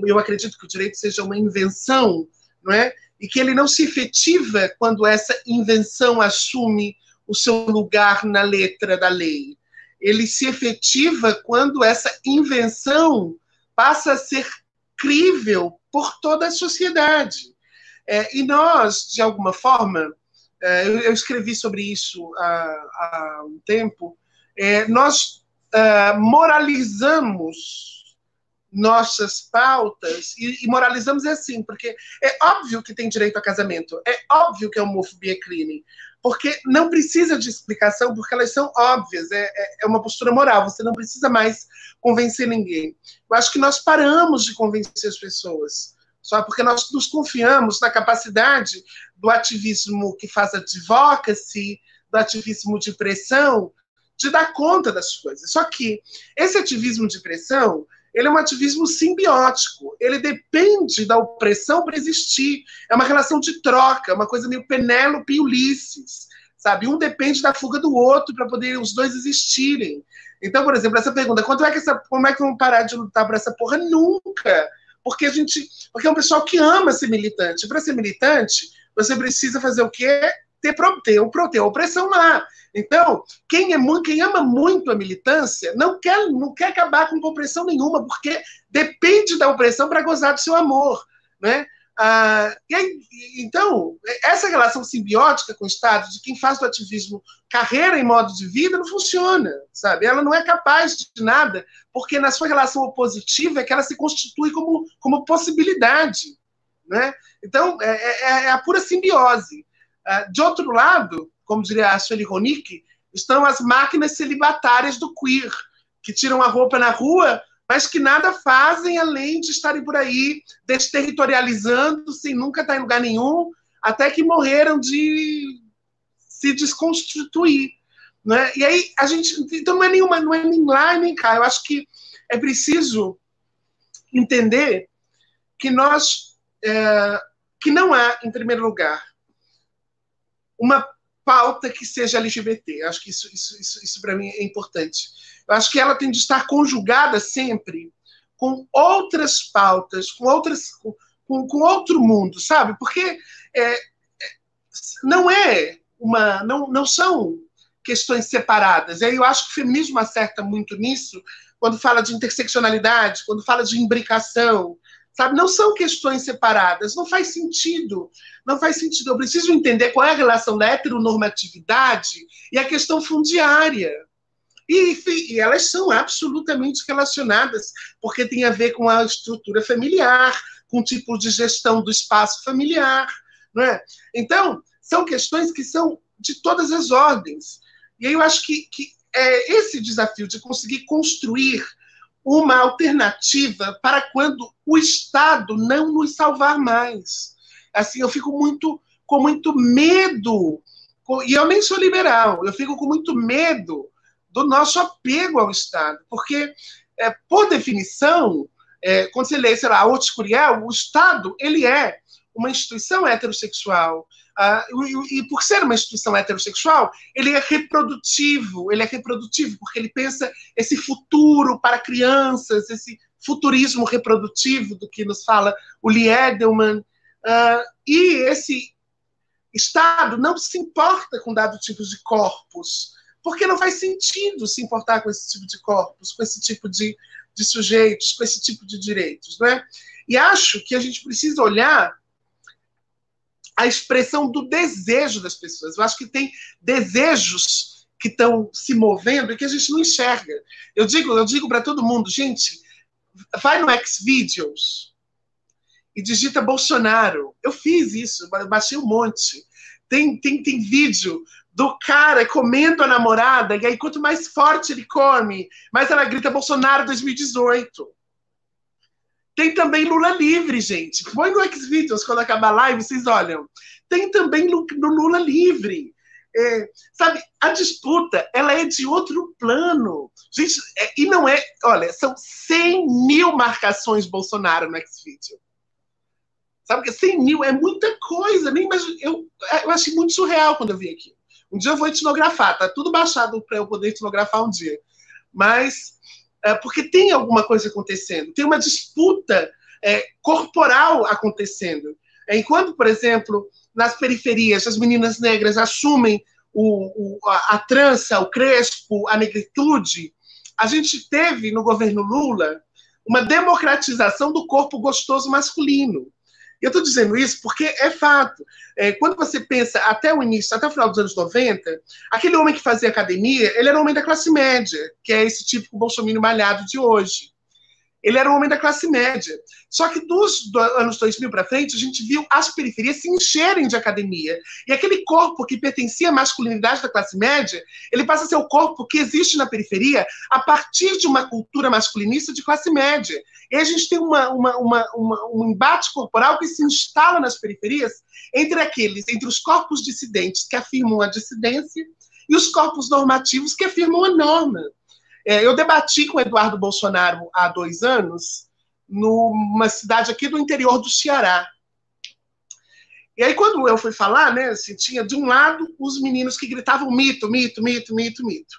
Eu acredito que o direito seja uma invenção, não é? E que ele não se efetiva quando essa invenção assume o seu lugar na letra da lei. Ele se efetiva quando essa invenção passa a ser crível por toda a sociedade. É, e nós, de alguma forma, é, eu, eu, escrevi sobre isso há, há um tempo, é, nós é, moralizamos nossas pautas, e, e, moralizamos é assim, porque é óbvio que tem direito a casamento, é óbvio que a homofobia é crime, porque não precisa de explicação, porque elas são óbvias, é, é, é uma postura moral, você não precisa mais convencer ninguém. Eu acho que nós paramos de convencer as pessoas só porque nós nos confiamos na capacidade do ativismo que faz advocacy, do ativismo de pressão, de dar conta das coisas. Só que esse ativismo de pressão, ele é um ativismo simbiótico, ele depende da opressão para existir. É uma relação de troca, uma coisa meio Penélope e Ulisses, sabe? Um depende da fuga do outro para poder os dois existirem. Então, por exemplo, essa pergunta, quando é que essa, como é que vamos parar de lutar por essa porra? Nunca porque a gente, porque é um pessoal que ama ser militante. Para ser militante, você precisa fazer o quê? Ter, ter, ter opressão lá. Então, quem, é quem ama muito a militância não quer, não quer acabar com opressão nenhuma, porque depende da opressão para gozar do seu amor. Né? Ah, aí, então, essa relação simbiótica com o Estado, de quem faz do ativismo carreira e modo de vida, não funciona, sabe? Ela não é capaz de nada, porque na sua relação opositiva é que ela se constitui como, como possibilidade. Né? Então, é, é, é a pura simbiose. Ah, de outro lado, como diria a Sueli Ronick, estão as máquinas celibatárias do queer, que tiram a roupa na rua mas que nada fazem além de estarem por aí desterritorializando, sem nunca estar em lugar nenhum, até que morreram de se desconstituir. Né? E aí a gente. Então não é nenhuma, não é nem lá nem cá. Eu acho que é preciso entender que nós. É, que não há, em primeiro lugar, uma pauta que seja LGBT. Eu acho que isso, isso, isso, isso para mim é importante. Eu acho que ela tem de estar conjugada sempre com outras pautas, com outras, com, com outro mundo, sabe? Porque é, não é uma, não, não são questões separadas. E aí eu acho que o feminismo acerta muito nisso quando fala de interseccionalidade, quando fala de imbricação, sabe? Não são questões separadas, não faz sentido. Não faz sentido. Eu preciso entender qual é a relação da heteronormatividade e a questão fundiária. E, e, elas são absolutamente relacionadas, porque tem a ver com a estrutura familiar, com o tipo de gestão do espaço familiar. Não é? Então, são questões que são de todas as ordens. E aí eu acho que, que é esse desafio de conseguir construir uma alternativa para quando o Estado não nos salvar mais. Assim, eu fico muito com muito medo, e eu nem sou liberal, eu fico com muito medo do nosso apego ao Estado, porque, é, por definição, é, quando você lê, sei lá, Otis Curiel, o Estado, ele é uma instituição heterossexual, Uh, e, e, por ser uma instituição heterossexual, ele é reprodutivo, ele é reprodutivo porque ele pensa esse futuro para crianças, esse futurismo reprodutivo do que nos fala o Lee Edelman, uh, e esse Estado não se importa com dado tipo de corpos, porque não faz sentido se importar com esse tipo de corpos, com esse tipo de, de sujeitos, com esse tipo de direitos, né? E acho que a gente precisa olhar a expressão do desejo das pessoas. Eu acho que tem desejos que estão se movendo e que a gente não enxerga. Eu digo, eu digo para todo mundo, gente, vai no Xvideos e digita Bolsonaro. Eu fiz isso, baixei um monte. Tem, tem, tem vídeo do cara comendo a namorada, e aí quanto mais forte ele come, mais ela grita Bolsonaro 2018. Tem também Lula livre, gente. Põe no Xvideos quando acabar a live, vocês olham. Tem também no, Lula livre. É, sabe, a disputa ela é de outro plano. Gente, é, e não é. Olha, são 100 mil marcações Bolsonaro no Xvideo. Sabe que 100 mil é muita coisa. Nem imagino, eu, eu achei muito surreal quando eu vi aqui. Um dia eu vou etnografar, tá tudo baixado para eu poder etnografar um dia. Mas é, porque tem alguma coisa acontecendo, tem uma disputa é, corporal acontecendo. É, enquanto, por exemplo, nas periferias as meninas negras assumem o, o, a, a trança, o crespo, a negritude, a gente teve no governo Lula uma democratização do corpo gostoso masculino. Eu estou dizendo isso porque é fato. É, quando você pensa até o início, até o final dos anos 90, aquele homem que fazia academia, ele era um homem da classe média, que é esse típico bolsominion malhado de hoje. Ele era um homem da classe média. Só que dos anos 2000 para frente, a gente viu as periferias se encherem de academia. E aquele corpo que pertencia à masculinidade da classe média, ele passa a ser o corpo que existe na periferia a partir de uma cultura masculinista de classe média. E a gente tem uma, uma, uma, um embate corporal que se instala nas periferias entre aqueles, entre os corpos dissidentes que afirmam a dissidência e os corpos normativos que afirmam a norma. É, eu debati com o Eduardo Bolsonaro há dois anos, numa cidade aqui do interior do Ceará. E aí, quando eu fui falar, né, assim, tinha de um lado os meninos que gritavam mito, mito, mito, mito, mito.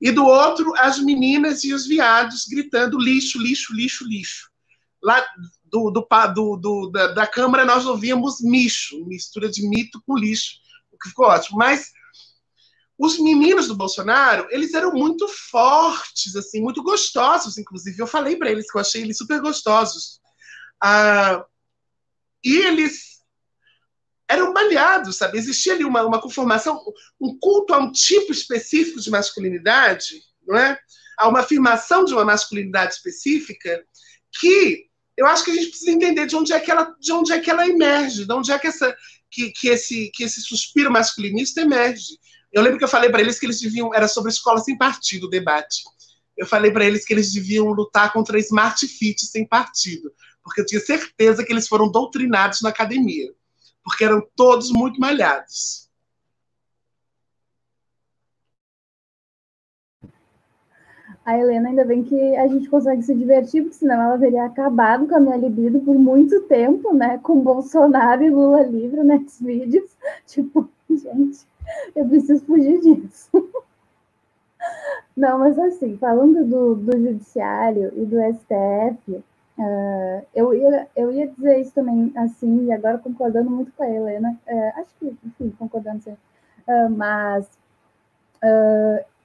E do outro, as meninas e os viados gritando lixo, lixo, lixo, lixo. Lá do, do, do, do da, da, Câmara nós ouvíamos micho, mistura de mito com lixo, o que ficou ótimo. Mas os meninos do Bolsonaro, eles eram muito fortes, assim, muito gostosos, inclusive. Eu falei para eles que eu achei eles super gostosos. Ah, e eles eram malhados, sabe? Existia ali uma, uma conformação, um culto a um tipo específico de masculinidade, não é? A uma afirmação de uma masculinidade específica que eu acho que a gente precisa entender de onde é que ela, de onde é que ela emerge, de onde é que, essa, que, que, esse, que esse suspiro masculinista emerge. Eu lembro que eu falei para eles que eles deviam, era sobre escola sem partido o debate. eu falei para eles que eles deviam lutar contra Smart Fit sem partido, porque eu tinha certeza que eles foram doutrinados na academia, porque eram todos muito malhados. A Helena, ainda bem que a gente consegue se divertir, porque senão ela teria acabado com a minha libido por muito tempo, né? Com Bolsonaro e Lula livre nesses vídeos. Tipo, gente, eu preciso fugir disso. Não, mas assim, falando do, do judiciário e do STF, uh, ah, eu, ia, eu ia dizer isso também, assim, e agora concordando muito com a Helena, uh, acho que, enfim, concordando sempre, uh, mas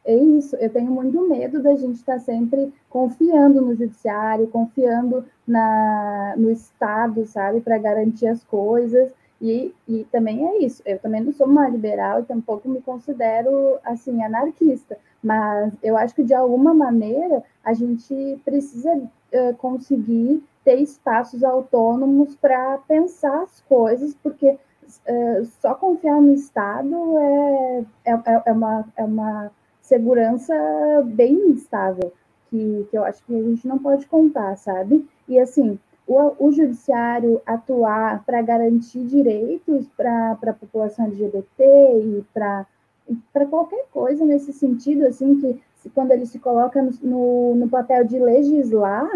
é isso, eu tenho muito medo da gente estar sempre confiando no judiciário, confiando na, no Estado, sabe, para garantir as coisas. E, e também é isso, eu também não sou uma liberal e tampouco me considero, assim, anarquista, mas eu acho que, de alguma maneira, a gente precisa uh, conseguir ter espaços autônomos para pensar as coisas, porque uh, só confiar no Estado é, é, é, uma, é uma segurança bem instável, que, que eu acho que a gente não pode contar, sabe? E assim, o, o judiciário atuar para garantir direitos para a população LGBT e para qualquer coisa nesse sentido, assim, que quando ele se coloca no, no papel de legislar,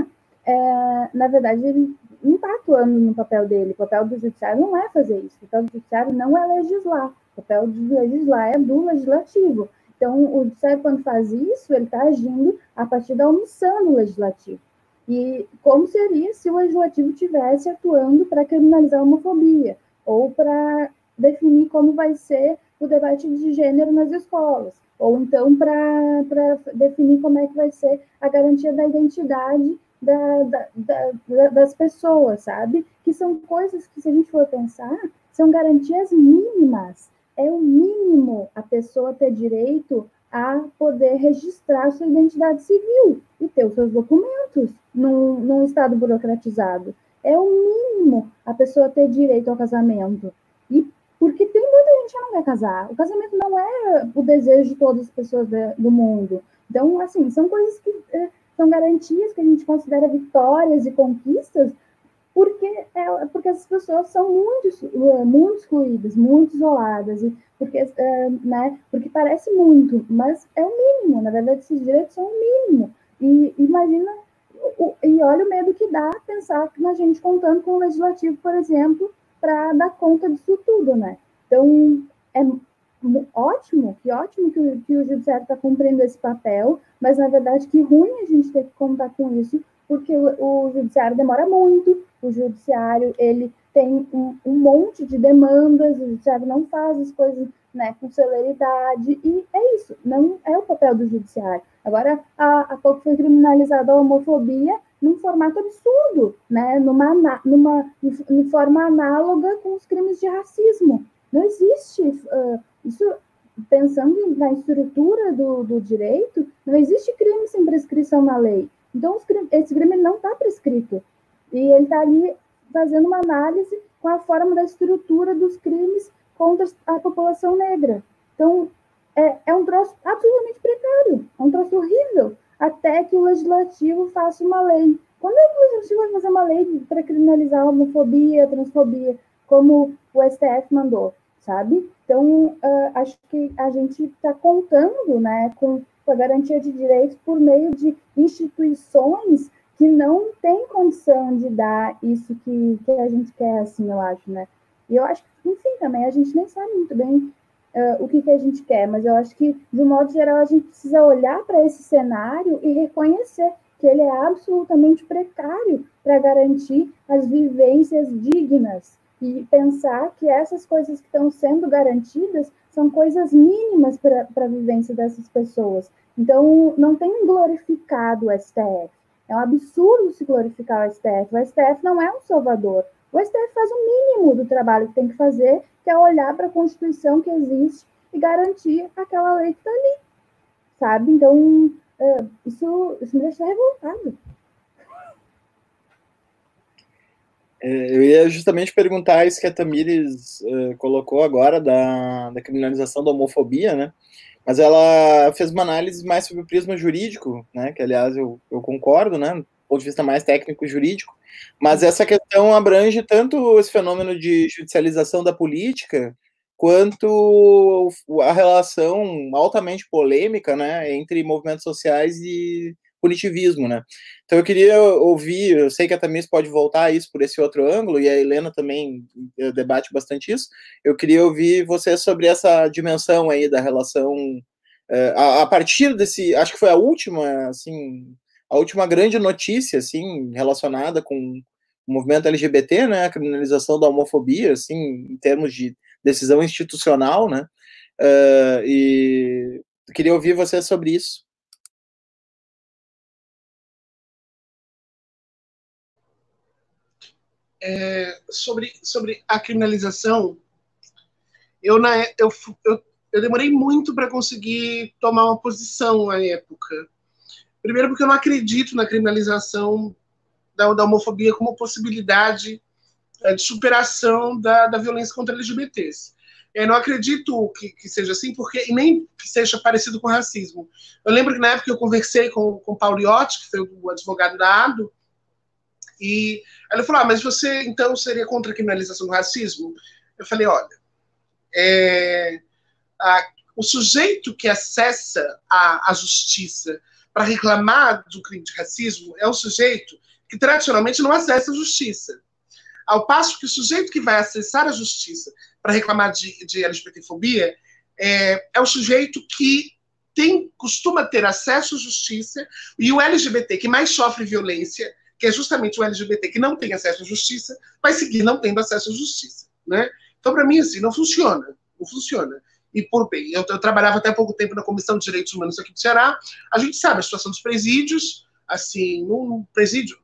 é, na verdade, ele não está atuando no papel dele. O papel do judiciário não é fazer isso. O papel do judiciário não é legislar. O papel de legislar é do legislativo. Então, o judiciário, quando faz isso, ele está agindo a partir da omissão do legislativo. E como seria se o legislativo tivesse atuando para criminalizar a homofobia? Ou para definir como vai ser o debate de gênero nas escolas, ou então para definir como é que vai ser a garantia da identidade da, da, da, das pessoas, sabe? Que são coisas que, se a gente for pensar, são garantias mínimas. É o mínimo a pessoa ter direito a poder registrar sua identidade civil e ter os seus documentos num, num estado burocratizado. É o mínimo a pessoa ter direito ao casamento. E porque tem muita gente que não quer casar. O casamento não é o desejo de todas as pessoas de, do mundo. Então, assim, são coisas que é, são garantias que a gente considera vitórias e conquistas, porque, é, porque as pessoas são muito, é, muito excluídas, muito isoladas, porque, é, né, porque parece muito, mas é o mínimo, na verdade, esses direitos são o mínimo. E imagina, o, e olha o medo que dá pensar na gente contando com o legislativo, por exemplo, para dar conta disso tudo, né? Então, é ótimo, que ótimo que o, que o judiciário está cumprindo esse papel, mas na verdade que ruim a gente ter que contar com isso, porque o, o judiciário demora muito, o judiciário ele tem um, um, monte de demandas, o judiciário não faz as coisas né, com celeridade, e é isso, não é o papel do judiciário. Agora, há, há pouco foi criminalizada a homofobia num formato absurdo, né, numa, numa em forma análoga com os crimes de racismo. Não existe uh, isso, pensando na estrutura do, do direito, não existe crime sem prescrição na lei. Então, esse crime não está prescrito. E ele está ali fazendo uma análise com a forma da estrutura dos crimes contra a população negra. Então, é, é um troço absolutamente precário, é um troço horrível, até que o legislativo faça uma lei. Quando é que o legislativo vai fazer uma lei para criminalizar a homofobia, a transfobia, como o STF mandou, sabe? Então, uh, acho que a gente está contando né, com a garantia de direitos por meio de instituições que não têm condição de dar isso que, que a gente quer, assim, eu acho, né? E eu acho que, enfim, também a gente nem sabe muito bem uh, o que, que a gente quer, mas eu acho que, de um modo geral, a gente precisa olhar para esse cenário e reconhecer que ele é absolutamente precário para garantir as vivências dignas e pensar que essas coisas que estão sendo garantidas são coisas mínimas para a vivência dessas pessoas. Então, não tem glorificado o STF. É um absurdo se glorificar o STF. O STF não é um salvador. O STF faz o mínimo do trabalho que tem que fazer, que é olhar para a Constituição que existe e garantir aquela lei que está ali. Sabe? Então, é, isso, isso me deixa revoltado. É, eu ia justamente perguntar isso que a Tamires uh, colocou agora da, da criminalização da homofobia, né? Mas ela fez uma análise mais sobre o prisma jurídico, né, que aliás eu, eu concordo, né, do ponto de vista mais técnico jurídico, mas essa questão abrange tanto esse fenômeno de judicialização da política, quanto a relação altamente polêmica, né, entre movimentos sociais e punitivismo, né? Então eu queria ouvir, eu sei que a Tamis pode voltar a isso por esse outro ângulo, e a Helena também eh, debate bastante isso, eu queria ouvir você sobre essa dimensão aí da relação, eh, a, a partir desse, acho que foi a última, assim, a última grande notícia, assim, relacionada com o movimento LGBT, né, a criminalização da homofobia, assim, em termos de decisão institucional, né, uh, e queria ouvir você sobre isso. É, sobre, sobre a criminalização, eu, na, eu, eu, eu demorei muito para conseguir tomar uma posição na época. Primeiro, porque eu não acredito na criminalização da, da homofobia como possibilidade é, de superação da, da violência contra LGBTs. Eu não acredito que, que, seja assim, porque e nem que seja parecido com racismo. Eu lembro que na época eu conversei com, com o Paulo Iotti, que foi o advogado da ADO, e ela falou: ah, mas você então seria contra a criminalização do racismo? Eu falei: olha, é, a, o sujeito que acessa a, a justiça para reclamar do crime de racismo é o sujeito que tradicionalmente não acessa a justiça. Ao passo que o sujeito que vai acessar a justiça para reclamar de, de LGBTfobia é, é o sujeito que tem, costuma ter acesso à justiça e o LGBT que mais sofre violência que é justamente o LGBT que não tem acesso à justiça, vai seguir não tendo acesso à justiça. Né? Então, para mim, assim, não funciona. Não funciona. E por bem, eu, eu, trabalhava até há pouco tempo na Comissão de Direitos Humanos aqui do Ceará, a gente sabe a situação dos presídios, assim, num presídio,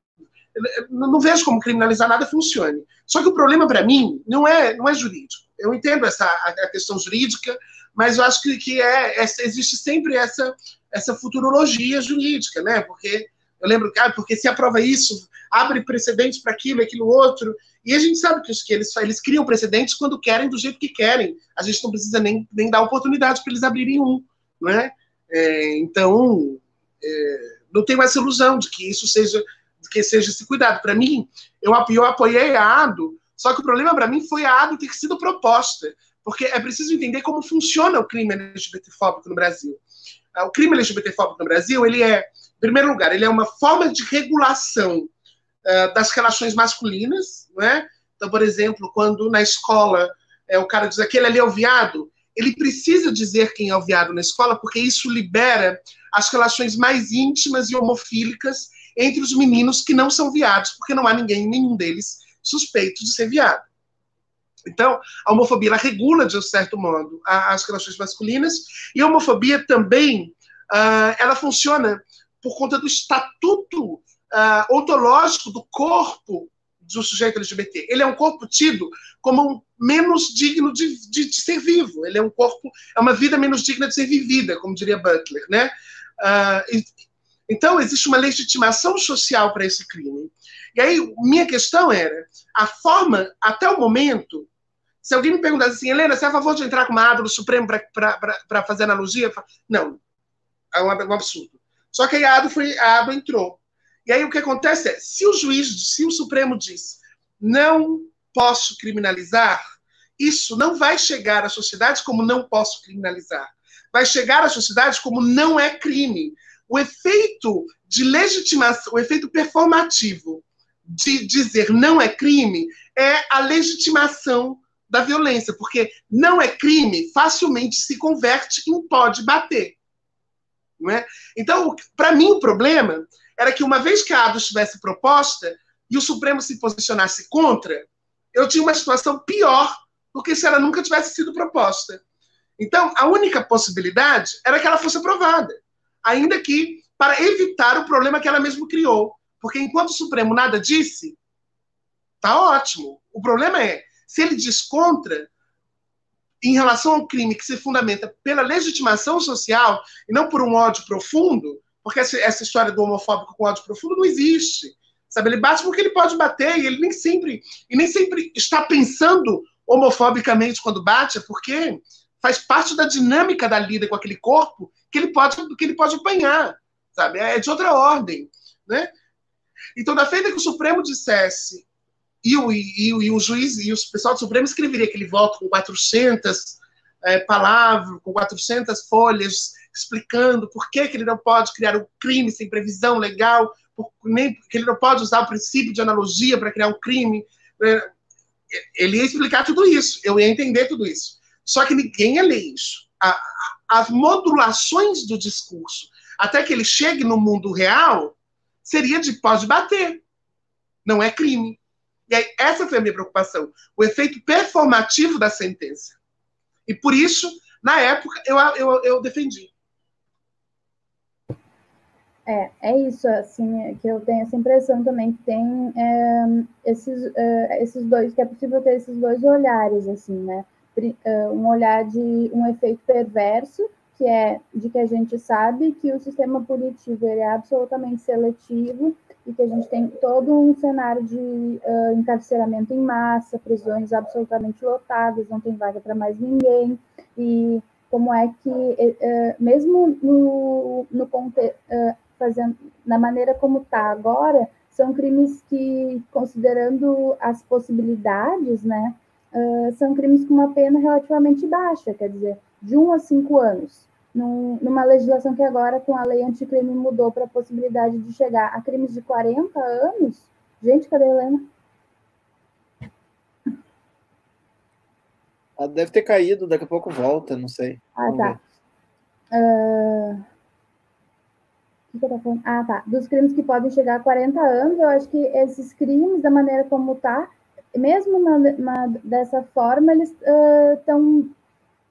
não, não vejo como criminalizar nada funcione. Só que o problema para mim não é, não é jurídico. Eu entendo essa a, a questão jurídica, mas eu acho que, que é, é, existe sempre essa, essa futurologia jurídica, né? Porque eu lembro, ah, porque se aprova isso, abre precedentes para aquilo, aquilo outro. E a gente sabe que, os, que eles, eles criam precedentes quando querem, do jeito que querem. A gente não precisa nem, nem dar oportunidade para eles abrirem um. Não é? é então, é, não tenho essa ilusão de que isso seja, que seja esse cuidado. Para mim, eu, eu apoiei a ADO, só que o problema para mim foi a ADO ter sido proposta. Porque é preciso entender como funciona o crime LGBTfóbico no Brasil. O crime LGBTfóbico no Brasil, ele é em primeiro lugar, ele é uma forma de regulação uh, das relações masculinas, não é? Então, por exemplo, quando na escola é, o cara diz aquele ali é o viado, ele precisa dizer quem é o viado na escola, porque isso libera as relações mais íntimas e homofílicas entre os meninos que não são viados, porque não há ninguém, nenhum deles, suspeito de ser viado. Então, a homofobia regula, de um certo modo, as relações masculinas, e a homofobia também uh, ela funciona por conta do estatuto uh, ontológico do corpo do sujeito LGBT. Ele é um corpo tido como um menos digno de, de, de, ser vivo. Ele é um corpo, é uma vida menos digna de ser vivida, como diria Butler, né? Uh, e, então existe uma legitimação social para esse crime. E aí minha questão era a forma até o momento. Se alguém me perguntasse assim, Helena, você é a favor de entrar com uma árvore no Supremo para fazer analogia? Não, é um absurdo. Só que aí a ADO, foi, a ADO entrou. E aí o que acontece é, se o juiz, se o Supremo diz não posso criminalizar, isso não vai chegar à sociedade como não posso criminalizar. Vai chegar à sociedade como não é crime. O efeito de legitimação, o efeito performativo de dizer não é crime é a legitimação da violência, porque não é crime facilmente se converte em pode bater. Não é? Então, para mim, o problema era que uma vez que a ADO estivesse proposta e o Supremo se posicionasse contra, eu tinha uma situação pior do que se ela nunca tivesse sido proposta. Então, a única possibilidade era que ela fosse aprovada, ainda que para evitar o problema que ela mesma criou. Porque enquanto o Supremo nada disse, tá ótimo. O problema é, se ele diz contra, em relação ao crime que se fundamenta pela legitimação social e não por um ódio profundo, porque essa, história do homofóbico com ódio profundo não existe. Sabe, ele bate porque ele pode bater e ele nem sempre e nem sempre está pensando homofobicamente quando bate, é porque faz parte da dinâmica da lida com aquele corpo que ele pode, que ele pode apanhar, sabe? É de outra ordem, né? Então, da feita que o Supremo dissesse e o, e, e o juiz e o pessoal do Supremo escreveria aquele voto com 400 é, palavras, com 400 folhas, explicando por que, que ele não pode criar um crime sem previsão legal, por, nem que ele não pode usar o princípio de analogia para criar um crime. É, ele ia explicar tudo isso, eu ia entender tudo isso. Só que ninguém ia ler isso. A, as modulações do discurso, até que ele chegue no mundo real, seria de pode bater. Não é crime. E aí, essa foi a minha preocupação, o efeito performativo da sentença. E por isso, na época, eu, eu, eu defendi. É, é isso, assim, é que eu tenho essa impressão também que tem é, esses, é, esses dois, que é possível ter esses dois olhares, assim, né? É, um olhar de um efeito perverso, que é de que a gente sabe que o sistema punitivo ele é absolutamente seletivo e que a gente tem todo um cenário de uh, encarceramento em massa, prisões absolutamente lotadas, não tem vaga para mais ninguém, e como é que, uh, mesmo no, no uh, na maneira como está agora, são crimes que, considerando as possibilidades, né, são crimes com uma pena relativamente baixa, quer dizer, de um a cinco anos num, numa legislação que agora, com a lei anticrime, mudou para a possibilidade de chegar a crimes de 40 anos. Gente, cadê a Helena? Ela deve ter caído, daqui a pouco volta, não sei. Ah, tá. Uh... O que eu tô falando? Ah, tá. Dos crimes que podem chegar a 40 anos, eu acho que esses crimes, da maneira como tá, mesmo na, na, dessa forma, eles estão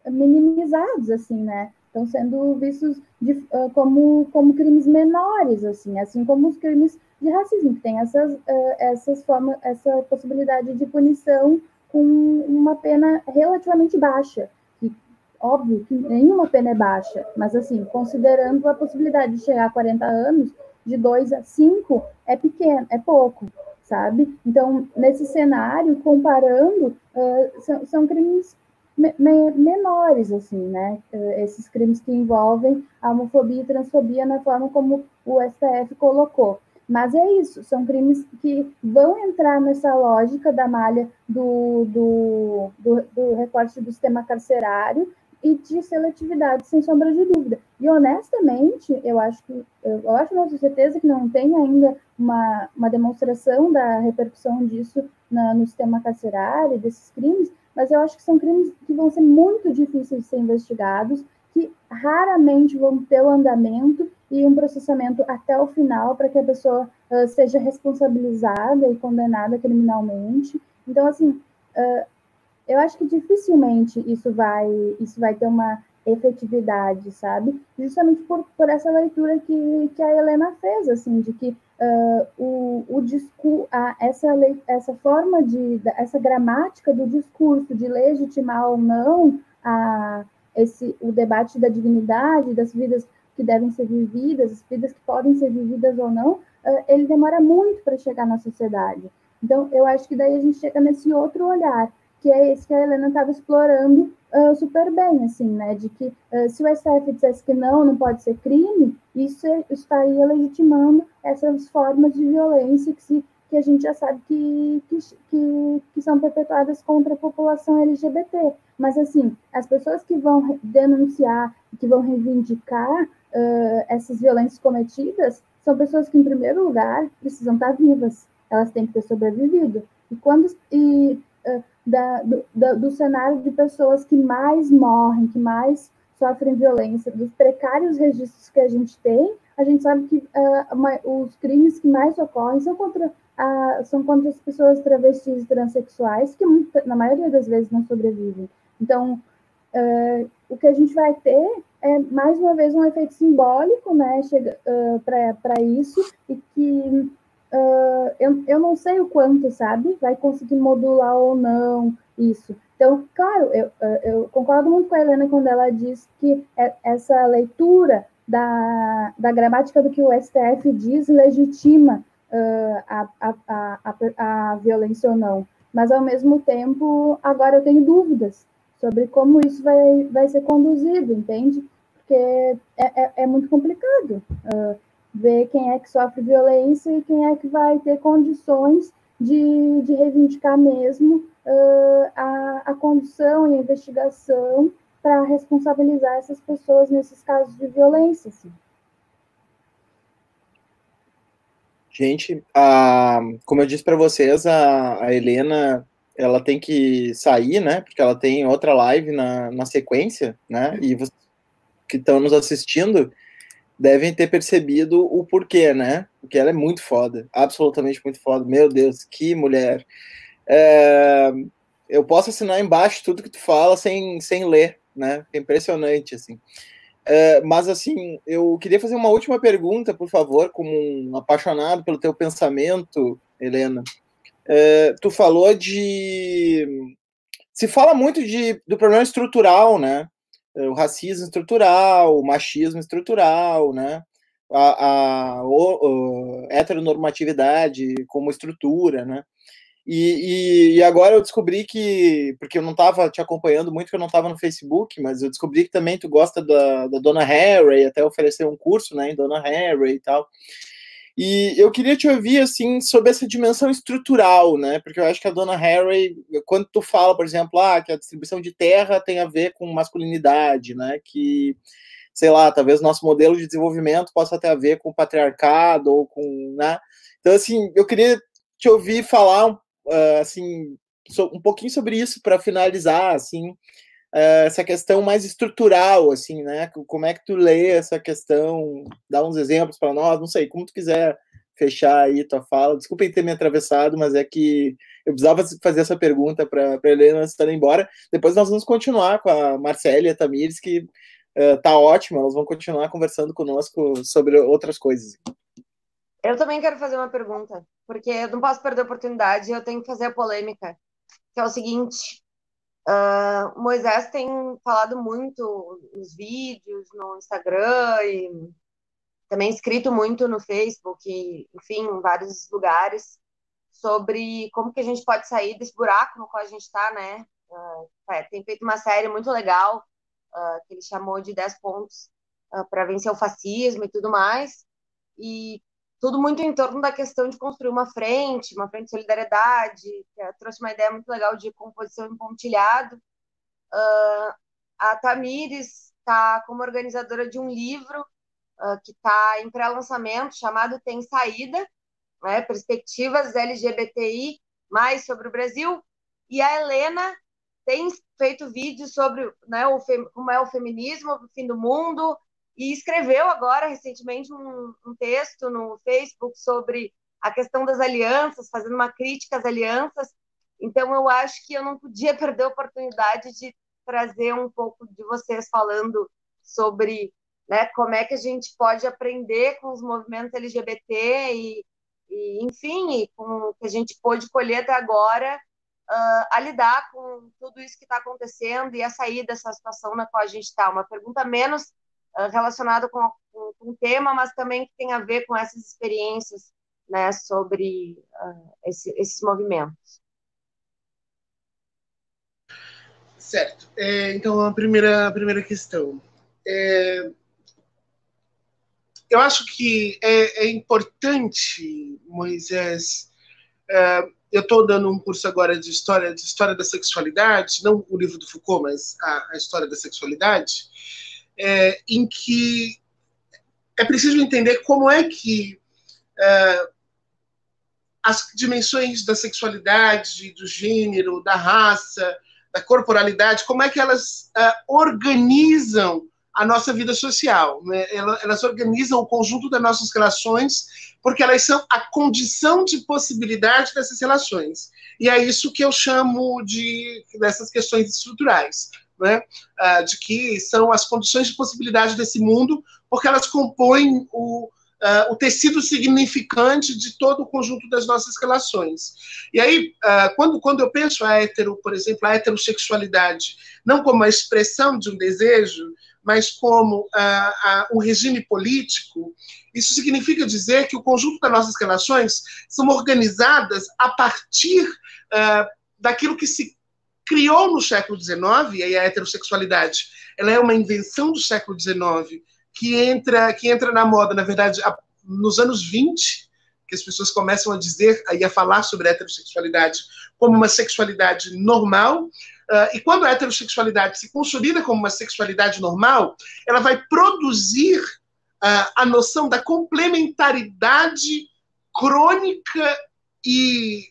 uh, minimizados, assim, né? Estão sendo vistos de, uh, como, como crimes menores, assim, assim como os crimes de racismo, que tem essas, uh, essas formas, essa possibilidade de punição com uma pena relativamente baixa. Que, óbvio que nenhuma pena é baixa, mas assim, considerando a possibilidade de chegar a 40 anos, de 2 a 5 é pequeno, é pouco, sabe? Então, nesse cenário, comparando, uh, são, são crimes me menores, assim, né? Eh, esses crimes que envolvem a homofobia e transfobia na forma como o STF colocou. Mas é isso, são crimes que vão entrar nessa lógica da malha do, do, do, do recorte do sistema carcerário e de seletividade, sem sombra de dúvida. E honestamente, eu acho que eu acho com certeza que não tem ainda uma, uma demonstração da repercussão disso na, no sistema carcerário, desses crimes, mas eu acho que são crimes que vão ser muito difíceis de ser investigados, que raramente vão ter o andamento e um processamento até o final para que a pessoa uh, seja responsabilizada e condenada criminalmente. Então, assim, uh, eu acho que dificilmente isso vai, isso vai ter uma efetividade, sabe? Justamente por, por essa leitura que, que a Helena fez, assim, de que uh, o, o discurso, essa, essa forma de, essa gramática do discurso de legitimar ou não a, esse, o debate da dignidade, das vidas que devem ser vividas, as vidas que podem ser vividas ou não, uh, ele demora muito para chegar na sociedade. Então, eu acho que daí a gente chega nesse outro olhar, que é esse que a Helena estava explorando uh, super bem, assim, né? De que uh, se o STF dissesse que não, não pode ser crime, isso estaria legitimando essas formas de violência que, se, que a gente já sabe que, que, que, que são perpetuadas contra a população LGBT. Mas, assim, as pessoas que vão denunciar, que vão reivindicar uh, essas violências cometidas, são pessoas que, em primeiro lugar, precisam estar vivas, elas têm que ter sobrevivido. E quando e, da, do, do cenário de pessoas que mais morrem, que mais sofrem violência, dos precários registros que a gente tem, a gente sabe que uh, os crimes que mais ocorrem são contra, uh, são contra as pessoas travestis e transexuais, que na maioria das vezes não sobrevivem. Então, uh, o que a gente vai ter é, mais uma vez, um efeito simbólico né, para isso, e que uh, eu, eu não sei o quanto, sabe? Vai conseguir modular ou não isso. Então, claro, eu, eu concordo muito com a Helena quando ela diz que é, essa leitura da, da gramática do que o STF diz legitima uh, a, a, a, a, violência ou não. Mas, ao mesmo tempo, agora eu tenho dúvidas sobre como isso vai, vai ser conduzido, entende? Porque é, é, é muito complicado uh, ver quem é que sofre violência e quem é que vai ter condições de, de reivindicar mesmo uh, a, a condução e a investigação para responsabilizar essas pessoas nesses casos de violência. Assim. Gente, a, como eu disse para vocês, a, a, Helena ela tem que sair, né? Porque ela tem outra live na, na sequência, né? E vocês que estão nos assistindo devem ter percebido o porquê, né? Porque ela é muito foda, absolutamente muito foda. Meu Deus, que mulher. É, eu posso assinar embaixo tudo que tu fala sem, sem ler, né? É impressionante, assim. É, mas, assim, eu queria fazer uma última pergunta, por favor, como um apaixonado pelo teu pensamento, Helena. É, tu falou de. Se fala muito de, do problema estrutural, né? O racismo estrutural, o machismo estrutural, né? A, a, a heteronormatividade como estrutura, né? E, e, e, agora eu descobri que, porque eu não estava te acompanhando muito, que eu não estava no Facebook, mas eu descobri que também tu gosta da, da Dona Harry, até oferecer um curso né, em Dona Harry e tal. E eu queria te ouvir, assim, sobre essa dimensão estrutural, né? Porque eu acho que a Dona Harry, quando tu fala, por exemplo, ah, que a distribuição de terra tem a ver com masculinidade, né? Que, sei lá, talvez nosso modelo de desenvolvimento possa ter a ver com o patriarcado ou com, né? Então, assim, eu queria te ouvir falar uh, assim, um pouquinho sobre isso para finalizar, assim, essa questão mais estrutural, assim, né? Como é que tu lê essa questão? Dá uns exemplos para nós, não sei, como tu quiser fechar aí tua fala. Desculpem ter me atravessado, mas é que eu precisava fazer essa pergunta para a Helena antes de embora. Depois nós vamos continuar com a Marcélia Tamires, que uh, tá ótima, elas vão continuar conversando conosco sobre outras coisas. Eu também quero fazer uma pergunta, porque eu não posso perder a oportunidade, eu tenho que fazer a polêmica, que é o seguinte: uh, Moisés tem falado muito nos vídeos, no Instagram e também escrito muito no Facebook, e, enfim, em vários lugares, sobre como que a gente pode sair desse buraco no qual a gente está, né? Uh, tem feito uma série muito legal, uh, que ele chamou de 10 pontos para vencer o fascismo e tudo mais. E tudo muito em torno da questão de construir uma frente, uma frente de solidariedade, que trouxe uma ideia muito legal de composição em pontilhado. Uh, a Tamires está como organizadora de um livro uh, que está em pré-lançamento, chamado Tem Saída, né, Perspectivas LGBTI mais sobre o Brasil, e a Helena tem feito vídeos sobre né, o, como é o feminismo, o fim do mundo, e escreveu agora, recentemente, um, um texto no Facebook sobre a questão das alianças, fazendo uma crítica às alianças. Então, eu acho que eu não podia perder a oportunidade de trazer um pouco de vocês falando sobre né, como é que a gente pode aprender com os movimentos LGBT e, e enfim, e com o que a gente pôde colher até agora uh, a lidar com tudo isso que está acontecendo e a sair dessa situação na qual a gente está. Uma pergunta menos relacionado com, com, com, o tema, mas também que tem a ver com essas experiências né, sobre uh, esse, esses movimentos. Certo. É, então, a primeira, a primeira questão. É, eu acho que é, é importante, Moisés. É, eu estou dando um curso agora de história, de história da sexualidade, não o livro do Foucault, mas a, a história da sexualidade é, em que é preciso entender como é que é, as dimensões da sexualidade, do gênero, da raça, da corporalidade, como é que elas é, organizam a nossa vida social. Né? Elas organizam o conjunto das nossas relações, porque elas são a condição de possibilidade dessas relações. E é isso que eu chamo de dessas questões estruturais né, uh, de que são as condições de possibilidade desse mundo, porque elas compõem o, uh, o tecido significante de todo o conjunto das nossas relações. E aí, uh, quando, quando eu penso a hetero, por exemplo, a heterossexualidade, não como a expressão de um desejo, mas como um regime político, isso significa dizer que o conjunto das nossas relações são organizadas a partir daquilo que se criou no século XIX, e aí a heterossexualidade, ela é uma invenção do século XIX, que entra, que entra na moda, na verdade, nos anos 20, que as pessoas começam a dizer e a falar sobre a heterossexualidade como uma sexualidade normal. Uh, e quando a heterossexualidade se consolida como uma sexualidade normal, ela vai produzir uh, a noção da complementaridade crônica e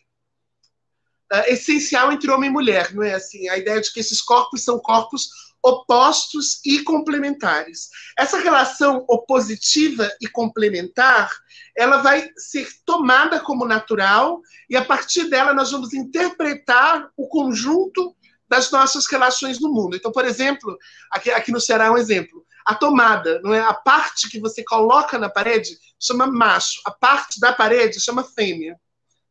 uh, essencial entre homem e mulher, não é assim? A ideia de que esses corpos são corpos opostos e complementares. Essa relação opositiva e complementar, ela vai ser tomada como natural e a partir dela nós vamos interpretar o conjunto das nossas relações no mundo. Então, por exemplo, aqui, aqui no Ceará é um exemplo. A tomada, não é? A parte que você coloca na parede chama macho, a parte da parede chama fêmea.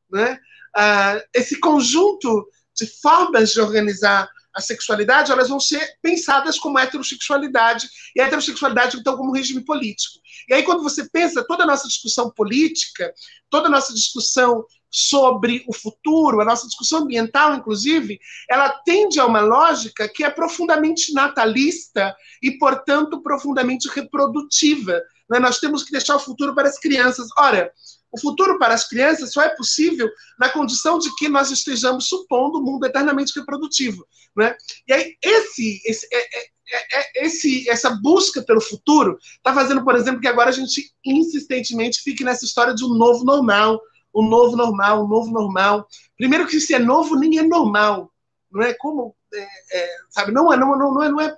Não é? Ah, esse conjunto de formas de organizar a sexualidade, elas vão ser pensadas como heterossexualidade, e a heterossexualidade, então, como regime político. E aí, quando você pensa toda a nossa discussão política, toda a nossa discussão sobre o futuro, a nossa discussão ambiental, inclusive, ela tende a uma lógica que é profundamente natalista e, portanto, profundamente reprodutiva. Né? Nós temos que deixar o futuro para as crianças. Ora, o futuro para as crianças só é possível na condição de que nós estejamos supondo um mundo eternamente reprodutivo. Né? E aí, esse, esse, é, é, é esse, essa busca pelo futuro está fazendo, por exemplo, que agora a gente insistentemente fique nessa história de um novo normal, um novo normal, um novo normal. Primeiro que se é novo, nem é normal. Não é como, é, é, sabe, não é, não, não, não, é, não é,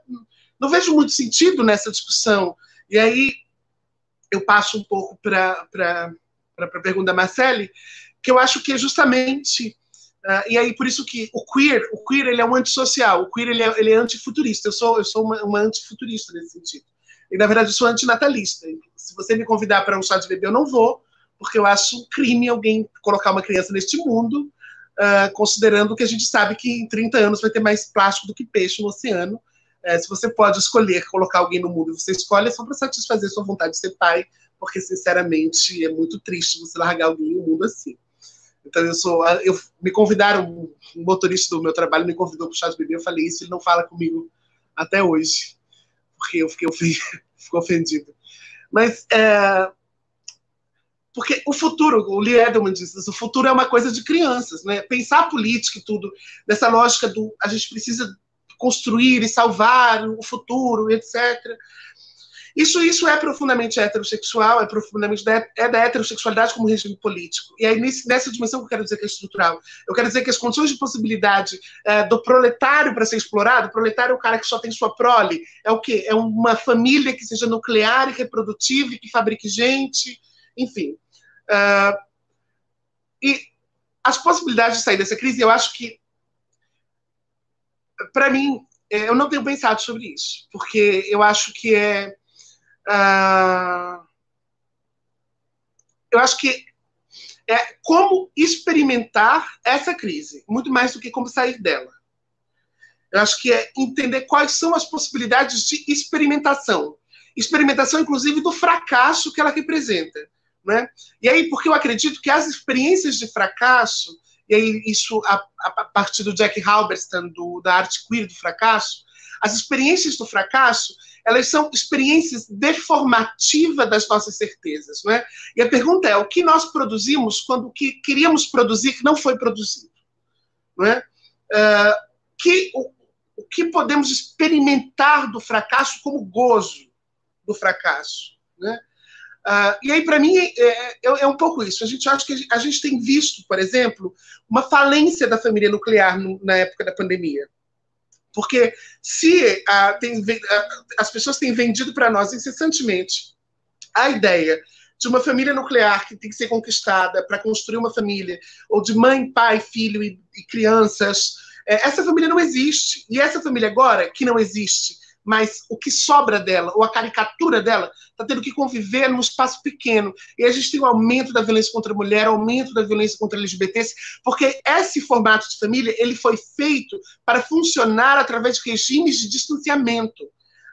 não vejo muito sentido nessa discussão. E aí eu passo um pouco para para a pergunta da Marcele, que eu acho que é justamente uh, e aí por isso que o queer, o queer ele é um antissocial, o queer ele é, ele é antifuturista. Eu sou eu sou uma, uma antifuturista nesse sentido. E na verdade eu sou antinatalista. Se você me convidar para um chá de bebê, eu não vou, porque eu acho um crime alguém colocar uma criança neste mundo, uh, considerando que a gente sabe que em 30 anos vai ter mais plástico do que peixe no oceano. Uh, se você pode escolher colocar alguém no mundo, você escolhe é só para satisfazer sua vontade de ser pai, porque, sinceramente, é muito triste você largar alguém no mundo assim. Então, eu sou. Eu, me convidaram, um motorista do meu trabalho me convidou para o chá de bebê, eu falei isso, ele não fala comigo até hoje, porque eu fiquei ofendido. ofendido. Mas, é, porque o futuro, o Lee Edelman disse, o futuro é uma coisa de crianças, né? Pensar política e tudo, dessa lógica do a gente precisa construir e salvar o futuro, etc. Isso, isso é profundamente heterossexual, é profundamente da, é da heterossexualidade como regime político. E aí, nesse, nessa dimensão que eu quero dizer que é estrutural, eu quero dizer que as condições de possibilidade é, do proletário para ser explorado, o proletário é o cara que só tem sua prole, é o quê? É uma família que seja nuclear e reprodutiva e que fabrique gente, enfim. Uh, e as possibilidades de sair dessa crise, eu acho que, para mim, é, eu não tenho pensado sobre isso, porque eu acho que é ah, eu acho que é como experimentar essa crise, muito mais do que como sair dela. Eu acho que é entender quais são as possibilidades de experimentação. Experimentação, inclusive, do fracasso que ela representa. Né? E aí, porque eu acredito que as experiências de fracasso, e aí isso a, a partir do Jack Halberstam, do, da arte queer do fracasso, as experiências do fracasso, elas são experiências deformativas das nossas certezas. Não é? E a pergunta é: o que nós produzimos quando o que queríamos produzir não foi produzido? Não é? Uh, que, o, o que podemos experimentar do fracasso como gozo do fracasso? Né? Uh, e aí, para mim, é, é, é, um pouco isso. A gente acha que a gente tem visto, por exemplo, uma falência da família nuclear no, na época da pandemia. Porque se uh, tem, uh, as pessoas têm vendido para nós incessantemente a ideia de uma família nuclear que tem que ser conquistada para construir uma família, ou de mãe, pai, filho e, e crianças, é, essa família não existe. E essa família agora, que não existe, mas o que sobra dela, ou a caricatura dela, está tendo que conviver num espaço pequeno. E a gente tem um aumento da violência contra a mulher, aumento da violência contra LGBTs, porque esse formato de família ele foi feito para funcionar através de regimes de distanciamento.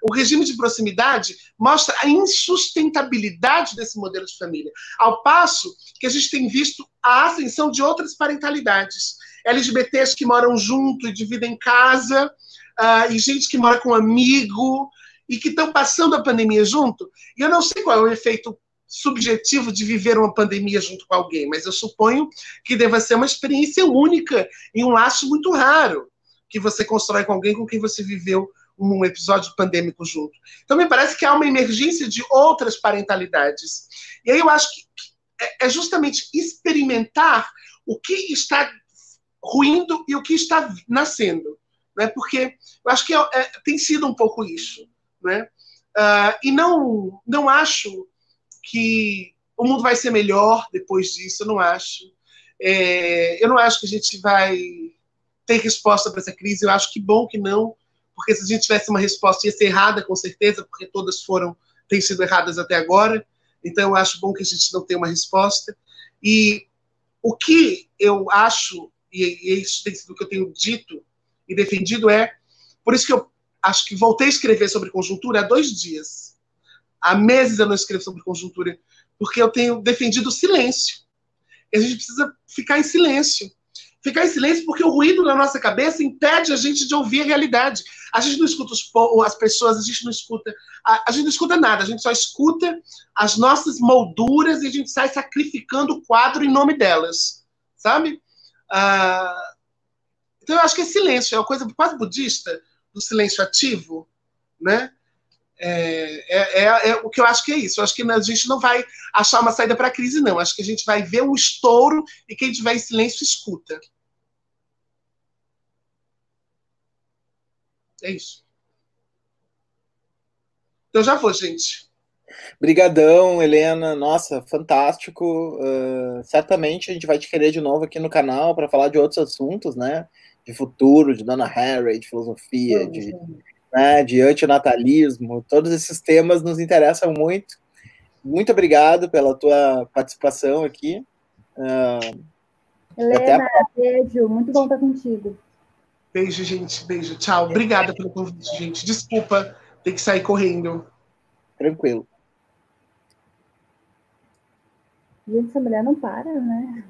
O regime de proximidade mostra a insustentabilidade desse modelo de família, ao passo que a gente tem visto a ascensão de outras parentalidades. LGBTs que moram junto e dividem casa, uh, e gente que mora com um amigo, e que estão passando a pandemia junto. E eu não sei qual é o efeito subjetivo de viver uma pandemia junto com alguém, mas eu suponho que deva ser uma experiência única e um laço muito raro que você constrói com alguém com quem você viveu um episódio pandêmico junto. Então, me parece que há uma emergência de outras parentalidades. E aí eu acho que é, é justamente experimentar o que está ruindo e o que está nascendo. Né? Porque eu acho que é, é, tem sido um pouco isso. Né? Uh, e não, não acho que o mundo vai ser melhor depois disso, eu não acho. É, eu não acho que a gente vai ter resposta para essa crise, eu acho que bom que não, porque se a gente tivesse uma resposta ia ser errada, com certeza, porque todas foram, têm sido erradas até agora, então eu acho bom que a gente não tenha uma resposta. E o que eu acho, e, e isso tem sido o que eu tenho dito e defendido, é, por isso que eu acho que voltei a escrever sobre conjuntura há dois dias, Há meses eu não escrevo sobre conjuntura, porque eu tenho defendido o silêncio. E a gente precisa ficar em silêncio. Ficar em silêncio porque o ruído na nossa cabeça impede a gente de ouvir a realidade. A gente não escuta os, as pessoas, a gente não escuta. A, a, gente não escuta nada, a gente só escuta as nossas molduras e a gente sai sacrificando o quadro em nome delas. Sabe? Ah, então eu acho que é silêncio, é uma coisa quase budista, do silêncio ativo, né? É, é, é, é, o que eu acho que é isso. Eu acho que a gente não vai achar uma saída para a crise, não. Acho que a gente vai ver um estouro e quem tiver em silêncio escuta. É isso. Então já vou, gente. Obrigadão, Helena. Nossa, fantástico. Uh, certamente a gente vai te querer de novo aqui no canal para falar de outros assuntos, né? De futuro, de Dona Harry, de filosofia, de né, de antinatalismo, todos esses temas nos interessam muito. Muito obrigado pela tua participação aqui. Uh, Helena, a... beijo, muito bom estar contigo. Beijo, gente, beijo, tchau. Obrigada pelo convite, gente. Desculpa ter que sair correndo. Tranquilo. Gente, essa mulher não para, né?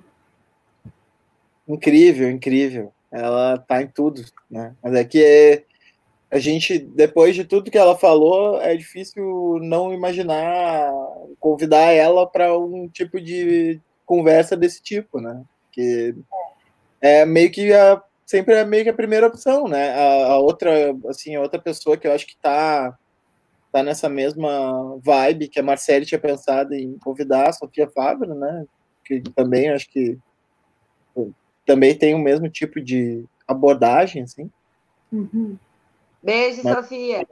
Incrível, incrível. Ela tá em tudo, né? Mas é que é, a gente, depois de tudo que ela falou, é difícil não imaginar convidar ela para um tipo de conversa desse tipo, né? Que é meio que a, sempre é meio que a primeira opção, né? A, a outra, assim, a outra pessoa que eu acho que tá tá nessa mesma vibe que a Marcele tinha pensado em convidar a Sofia Fábio, né? Que também acho que também tem o mesmo tipo de abordagem, assim. Uhum. Beijo, Mas... Sofia.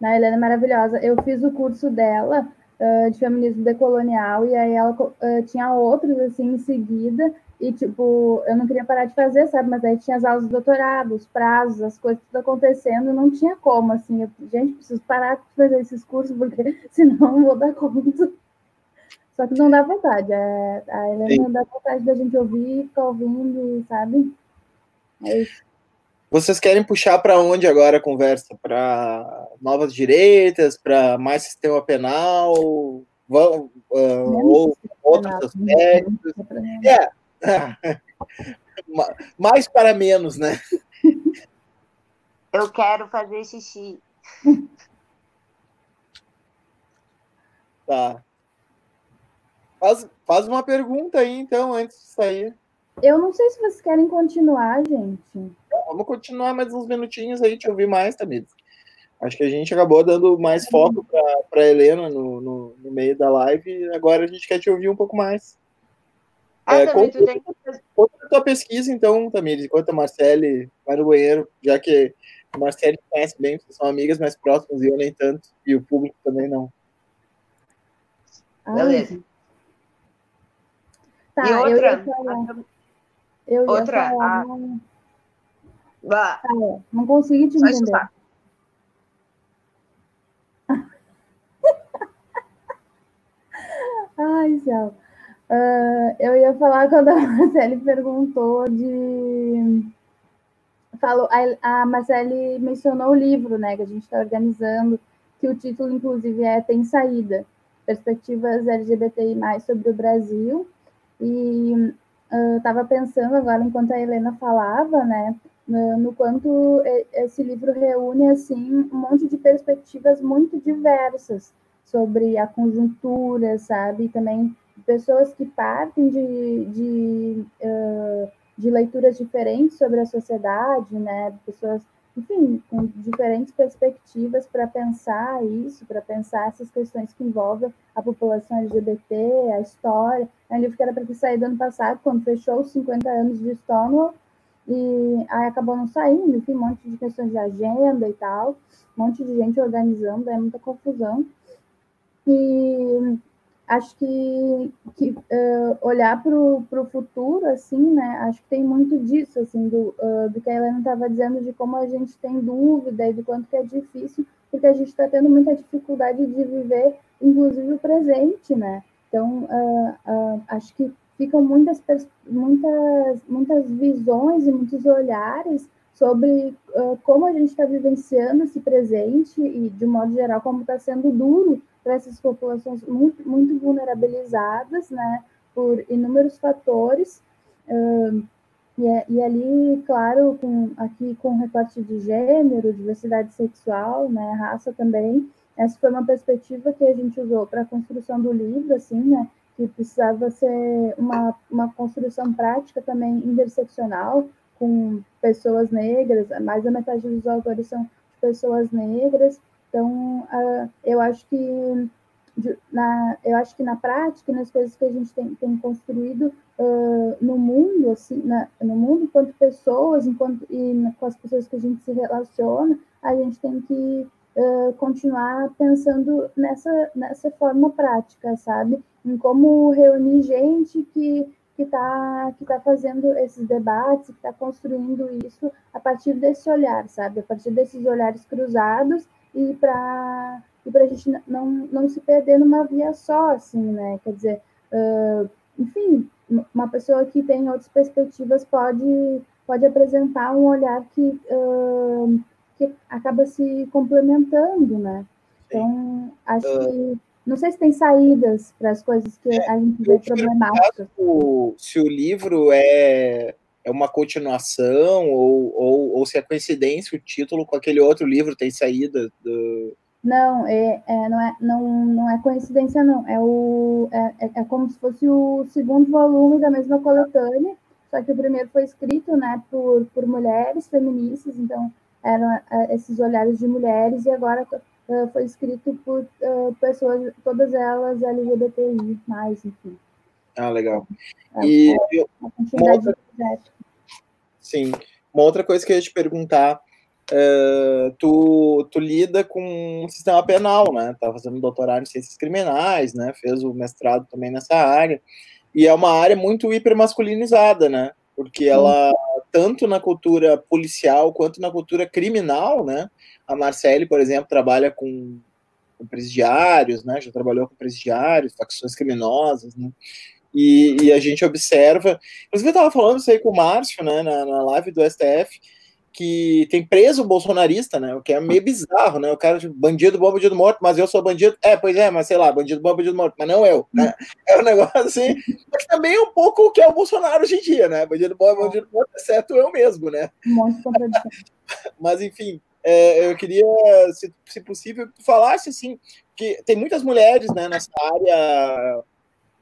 Na Helena é maravilhosa. Eu fiz o curso dela uh, de feminismo decolonial e aí ela uh, tinha outros assim em seguida e tipo eu não queria parar de fazer, sabe? Mas aí tinha as aulas de doutorado, os prazos, as coisas tudo acontecendo, não tinha como assim. Eu, gente, preciso parar de fazer esses cursos porque senão não vou dar conta. Só que não dá vontade. É, a Helena Sim. não dá vontade da gente ouvir, ficar ouvindo, sabe? É Vocês querem puxar para onde agora a conversa? Para novas direitas? Para mais sistema penal? Vão, uh, ou outros aspectos? É. mais para menos, né? Eu quero fazer xixi. Tá. Faz, faz uma pergunta aí, então, antes de sair. Eu não sei se vocês querem continuar, gente. Vamos continuar mais uns minutinhos aí, te ouvir mais, Tamir. Acho que a gente acabou dando mais foco para Helena no, no, no, meio da live e agora a gente quer te ouvir um pouco mais. Ah, é, conta, tem... conta a tua pesquisa, então, Tamires, enquanto a Marcele vai no banheiro, já que a Marcele conhece bem, vocês são amigas mais próximas e eu nem tanto, e o público também não. Beleza. Tá, e outra, eu Outra. Falar, a... não... Ah, é, não consegui te entender. Ai, céu. Uh, eu ia falar quando a Marcele perguntou de. Falou, a, a Marcele mencionou o livro, né, que a gente está organizando, que o título, inclusive, é Tem Saída: Perspectivas LGBTI sobre o Brasil E eu estava pensando agora, enquanto a Helena falava, né, no quanto esse livro reúne, assim, um monte de perspectivas muito diversas sobre a conjuntura, sabe? Também pessoas que partem de, de, uh, de leituras diferentes sobre a sociedade, né? Pessoas, enfim, com diferentes perspectivas para pensar isso, para pensar essas questões que envolvem a população LGBT, a história. É um livro que era para ter saído ano passado, quando fechou os 50 anos de Stonewall, e aí acabou não saindo, enfim, um monte de questões de agenda e tal, um monte de gente organizando, é muita confusão. E acho que, que uh, olhar para o futuro, assim, né? Acho que tem muito disso, assim, do, uh, do que a Helena estava dizendo, de como a gente tem dúvida e do quanto que é difícil, porque a gente está tendo muita dificuldade de viver, inclusive, o presente, né? Então, uh, acho que ficam muitas, muitas, muitas visões e muitos olhares sobre como a gente está vivenciando esse presente e, de modo geral, como está sendo duro para essas populações muito, muito vulnerabilizadas, né, por inúmeros fatores, uh, e, é, e, ali, claro, com, aqui com recorte de gênero, diversidade sexual, né, raça também, essa foi uma perspectiva que a gente usou para a construção do livro, assim, né, que precisava ser uma, uma construção prática também interseccional, com pessoas negras, mais da metade dos autores são pessoas negras, então, uh, eu acho que na, eu acho que na prática, nas coisas que a gente tem, tem construído uh, no mundo, assim, na, no mundo enquanto pessoas, enquanto e com as pessoas que a gente se relaciona, a gente tem que uh, continuar pensando nessa nessa forma prática, sabe? Em como reunir gente que que está que tá fazendo esses debates, que está construindo isso a partir desse olhar, sabe? A partir desses olhares cruzados e para e a gente não, não se perder numa via só, assim, né? Quer dizer, uh, enfim, uma pessoa que tem outras perspectivas pode, pode apresentar um olhar que, uh, que acaba se complementando, né? Então, acho que. Não sei se tem saídas para as coisas que a gente vê problemáticas. Se o livro é é uma continuação ou, ou, ou se é coincidência o título com aquele outro livro tem saída do... Não, é, é, não, é, não, não é coincidência, não. É, o, é, é, é como se fosse o segundo volume da mesma coletânea, só que o primeiro foi escrito né, por, por mulheres feministas, então eram é, esses olhares de mulheres, e agora uh, foi escrito por uh, pessoas, todas elas LGBTI, mais, enfim. Ah, legal. É, e é uma outra, sim, uma outra coisa que eu ia te perguntar, uh, tu, tu lida com o sistema penal, né? Tá fazendo doutorado em ciências criminais, né? Fez o mestrado também nessa área. E é uma área muito hipermasculinizada, né? Porque ela, tanto na cultura policial quanto na cultura criminal, né? A Marcele, por exemplo, trabalha com, com presidiários, né? Já trabalhou com presidiários, facções criminosas, né? E, e, a gente observa. Inclusive, eu estava falando isso aí com o Márcio, né, na, na live do STF, que tem preso o bolsonarista, né? O que é meio bizarro, né? O cara de bandido bom, bandido morto, mas eu sou bandido. É, pois é, mas sei lá, bandido bom, bandido morto, mas não eu, né? É um negócio assim, mas também é um pouco o que é o Bolsonaro hoje em dia, né? Bandido bom, bandido morto, exceto eu mesmo, né? mas enfim, é, eu queria, se, se possível, que tu falasse assim, que tem muitas mulheres, né, nessa área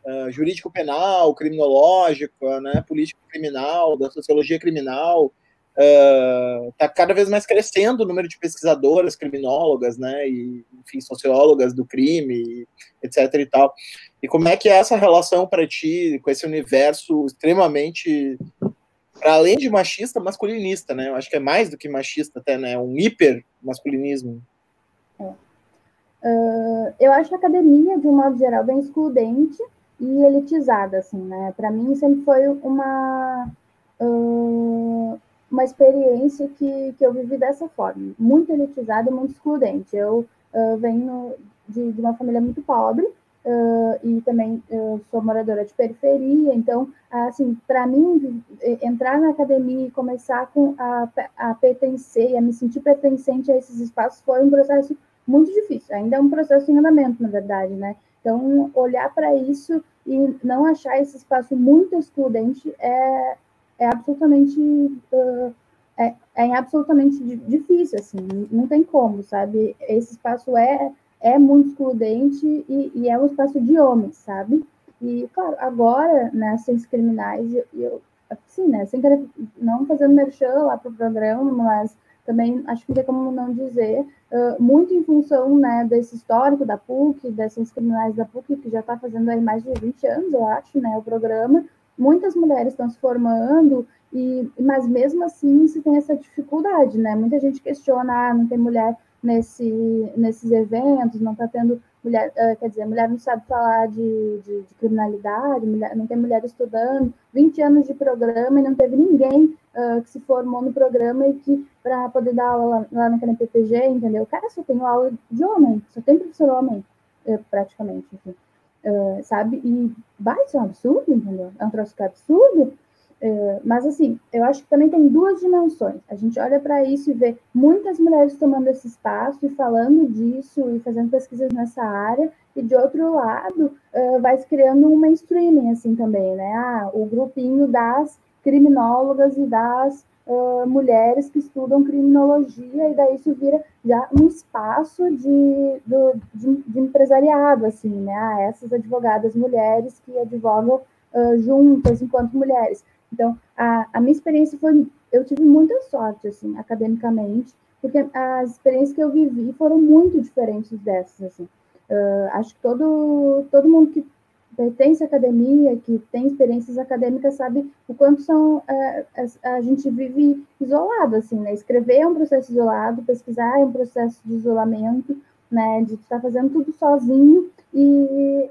uh, jurídico-penal, criminológico, né, político-criminal, da sociologia criminal, está uh, cada vez mais crescendo o número de pesquisadoras, criminólogas, né, e, enfim, sociólogas do crime, etc e tal. E como é que é essa relação para ti com esse universo extremamente, para além de machista, masculinista, né? Eu acho que é mais do que machista até, né? Um hiper masculinismo. É. Uh, eu acho a academia, de um modo geral, bem excludente, e elitizada, assim, né? Para mim sempre foi uma uh, uma experiência que, que eu vivi dessa forma, muito elitizada e muito excludente. Eu uh, venho de, de, uma família muito pobre uh, e também sou moradora de periferia, então, assim, para mim, entrar na academia e começar com a, a pertencer, a me sentir pertencente a esses espaços foi um processo muito difícil. Ainda é um processo em andamento, na verdade, né? Então, olhar para isso e não achar esse espaço muito excludente é, é absolutamente uh, é, é absolutamente difícil, assim, não tem como, sabe? Esse espaço é, é muito excludente e, e é um espaço de homens, sabe? E, claro, agora, né, Ciências Criminais, eu, eu sim, né, sem querer, não fazendo merchan lá para o programa, mas também acho que não tem como não dizer, uh, muito em função, né, desse histórico da PUC, Ciências Criminais da PUC, que já está fazendo aí mais de 20 anos, eu acho, né, o programa, muitas mulheres estão se formando, e, mas mesmo assim se tem essa dificuldade, né? Muita gente questiona, ah, não tem mulher nesse, nesses eventos, não está tendo mulher, uh, quer dizer, mulher não sabe falar de, de, de, criminalidade, mulher, não tem mulher estudando, 20 anos de programa e não teve ninguém uh, que se formou no programa e que para poder dar aula lá, lá naquele PPG, entendeu? Cara, só tem aula de homem, só tem professor homem, uh, praticamente, enfim. Uh, sabe? E vai, isso é um absurdo, entendeu? É um troço que é absurdo. Uh, mas, assim, eu acho que também tem duas dimensões. A gente olha para isso e vê muitas mulheres tomando esse espaço e falando disso e fazendo pesquisas nessa área, e de outro lado, uh, vai se criando um mainstreaming, assim, também, né? Ah, o grupinho das criminólogas e das uh, mulheres que estudam criminologia, e daí isso vira já um espaço de, do, de, de empresariado, assim, né? Ah, essas advogadas mulheres que advogam uh, juntas enquanto mulheres. Então, a, a minha experiência foi, eu tive muita sorte, assim, academicamente, porque as experiências que eu vivi foram muito diferentes dessas, assim. Uh, acho que todo, todo mundo que pertence à academia, que tem experiências acadêmicas, sabe o quanto são é, a gente vive isolado, assim, né? Escrever é um processo isolado, pesquisar é um processo de isolamento, né? De estar fazendo tudo sozinho e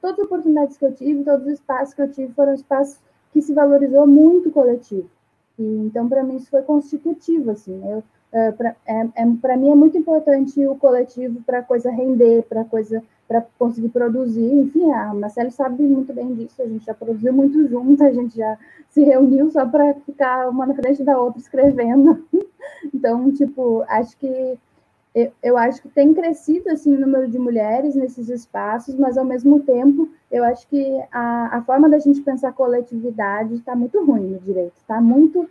todas as oportunidades que eu tive, todos os espaços que eu tive foram espaços que se valorizou muito o coletivo. E, então, para mim, isso foi constitutivo, assim. Eu, é, para é, é, mim é muito importante o coletivo para a coisa render, para coisa para conseguir produzir. Enfim, a Marcelo sabe muito bem disso, a gente já produziu muito junto, a gente já se reuniu só para ficar uma na frente da outra escrevendo. Então, tipo, acho que eu, eu acho que tem crescido assim o número de mulheres nesses espaços, mas ao mesmo tempo eu acho que a, a forma da gente pensar coletividade está muito ruim no direito, está muito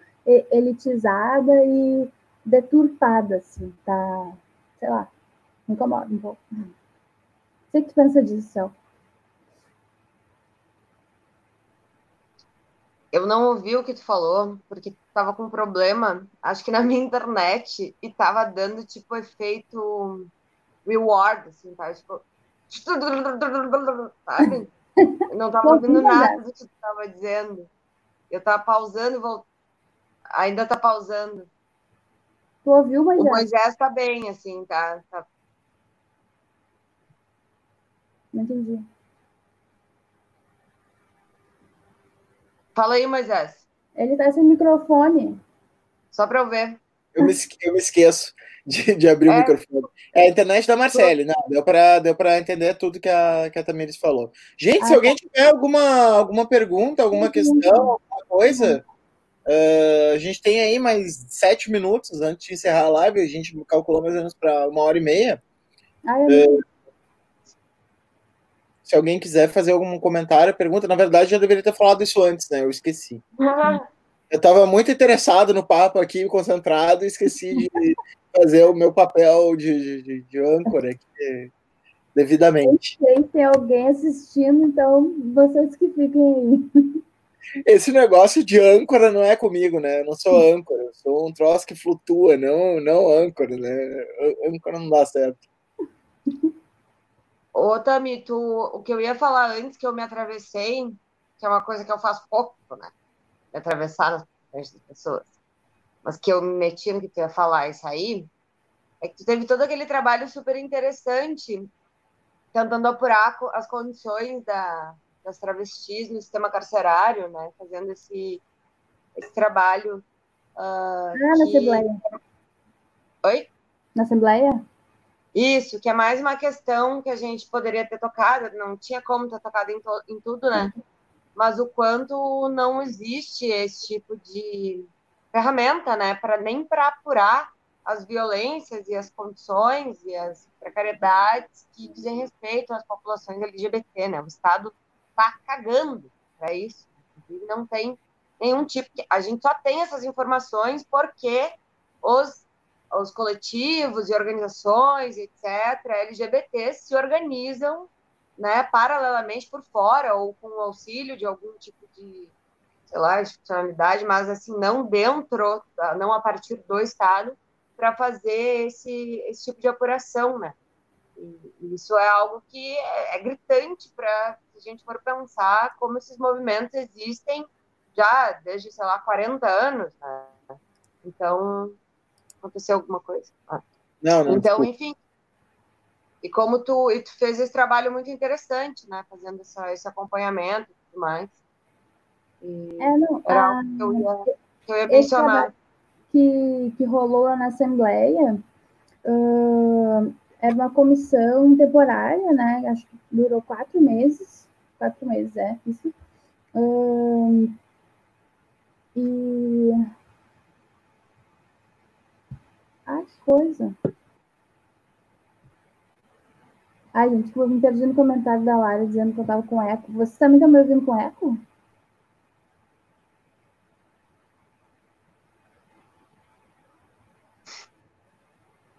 elitizada e deturpada, assim, tá, sei lá, me incomoda um pouco. O que tu pensa disso, Céu? Eu não ouvi o que tu falou, porque tava com problema, acho que na minha internet, e tava dando, tipo, efeito reward, assim, tá? Tipo, sabe? Eu não tava ouvindo nada do que tu tava dizendo. Eu tava pausando e voltando. Ainda tá pausando. Tu ouviu, Moisés? O Moisés tá bem, assim, tá, tá Não entendi. Fala aí, Moisés. Ele tá sem microfone. Só para eu ver. Eu me, eu me esqueço de, de abrir é. o microfone. É a internet da Marcele, não. Deu para deu entender tudo que a, que a Tamires falou. Gente, ah, se alguém tiver alguma, alguma pergunta, alguma questão, alguma coisa, uh, a gente tem aí mais sete minutos antes de encerrar a live. A gente calculou mais ou menos para uma hora e meia. Ah, eu uh, se alguém quiser fazer algum comentário, pergunta. Na verdade, já deveria ter falado isso antes, né? Eu esqueci. Eu estava muito interessado no papo aqui, concentrado, e esqueci de fazer o meu papel de, de, de âncora aqui, devidamente. Tem, tem alguém assistindo, então vocês que fiquem aí. Esse negócio de âncora não é comigo, né? Eu não sou âncora, eu sou um troço que flutua, não, não âncora, né? Âncora não dá certo. Ô, Tami, tu, o que eu ia falar antes que eu me atravessei, que é uma coisa que eu faço pouco, né? Me atravessar nas pessoas. Mas que eu me meti no que tu ia falar isso aí, é que tu teve todo aquele trabalho super interessante tentando apurar as condições da, das travestis no sistema carcerário, né? Fazendo esse, esse trabalho. Uh, ah, que... na Assembleia. Oi? Na Assembleia? Isso, que é mais uma questão que a gente poderia ter tocado, não tinha como ter tocado em, em tudo, né? Mas o quanto não existe esse tipo de ferramenta, né? Para nem para apurar as violências e as condições e as precariedades que dizem respeito às populações LGBT, né? O Estado está cagando para isso. Não tem nenhum tipo. A gente só tem essas informações porque os, os coletivos e organizações, etc., LGBT, se organizam né, paralelamente por fora ou com o auxílio de algum tipo de, sei lá, institucionalidade, mas assim, não dentro, não a partir do Estado, para fazer esse, esse tipo de apuração, né? E isso é algo que é, é gritante para se a gente for pensar como esses movimentos existem já desde, sei lá, 40 anos, né? Então, aconteceu alguma coisa. Ah. Não, não. Então, desculpa. enfim. E como tu, e tu fez esse trabalho muito interessante, né? Fazendo essa, esse acompanhamento e tudo mais. E é, não, era algo que eu ia, que eu ia mencionar. Que, que rolou na Assembleia uh, era uma comissão temporária, né? Acho que durou quatro meses. Quatro meses, é, isso. E. Ai, que coisa. Ai, gente, vou me perdi no comentário da Lara dizendo que eu tava com eco. Você também tá me ouvindo com eco?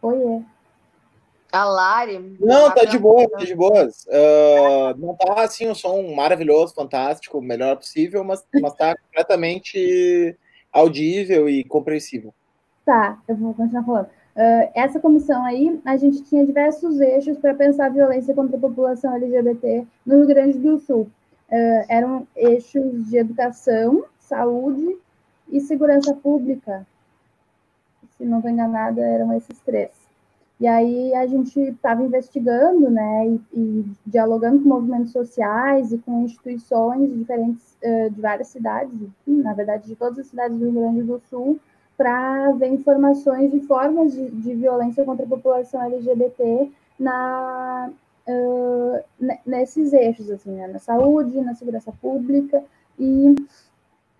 Oiê. A Lari. Não, tá de boa, tá de boas. Uh, não tá assim um som maravilhoso, fantástico, o melhor possível, mas, mas tá completamente audível e compreensível. Tá, eu vou continuar falando. Uh, essa comissão aí, a gente tinha diversos eixos para pensar a violência contra a população LGBT no Rio Grande do Sul. Uh, eram eixos de educação, saúde e segurança pública. Se não estou enganada, eram esses três. E aí a gente estava investigando, né, e, e, dialogando com movimentos sociais e com instituições diferentes uh, de várias cidades, na verdade de todas as cidades do Rio Grande do Sul, para ver informações de formas de, de, violência contra a população LGBT na, uh, nesses eixos, assim, né, na saúde, na segurança pública e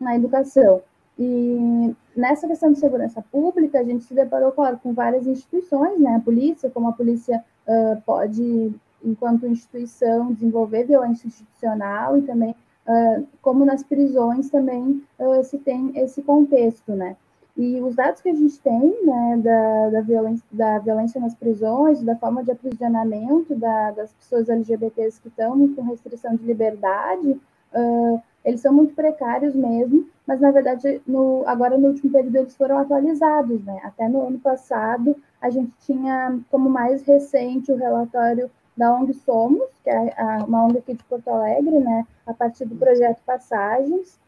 na educação. E nessa questão de segurança pública, a gente se deparou, claro, com várias instituições, né? A polícia, como a polícia uh, pode, enquanto instituição, desenvolver violência institucional e também, uh, como nas prisões também uh, se tem esse contexto, né? E os dados que a gente tem, né, da, da, violência, da violência nas prisões, da forma de aprisionamento da, das pessoas LGBTs que estão com restrição de liberdade, uh, eles são muito precários mesmo, mas na verdade, no, agora no último período eles foram atualizados, né? Até no ano passado, a gente tinha como mais recente o relatório da ONG Somos, que é uma ONG aqui de Porto Alegre, né? A partir do projeto Passagens,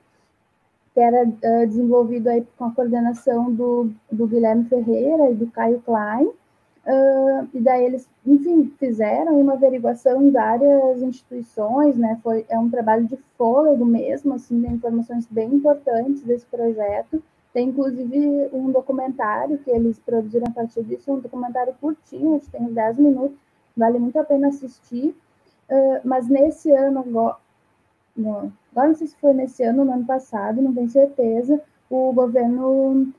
que era uh, desenvolvido aí com a coordenação do, do Guilherme Ferreira e do Caio Klein, Uh, e daí eles, enfim, fizeram uma averiguação em várias instituições, né? Foi é um trabalho de fôlego mesmo, assim, tem informações bem importantes desse projeto. Tem inclusive um documentário que eles produziram a partir disso, um documentário curtinho, acho que tem 10 minutos, vale muito a pena assistir. Uh, mas nesse ano, agora, não, agora não sei se foi nesse ano ou no ano passado, não tenho certeza, o governo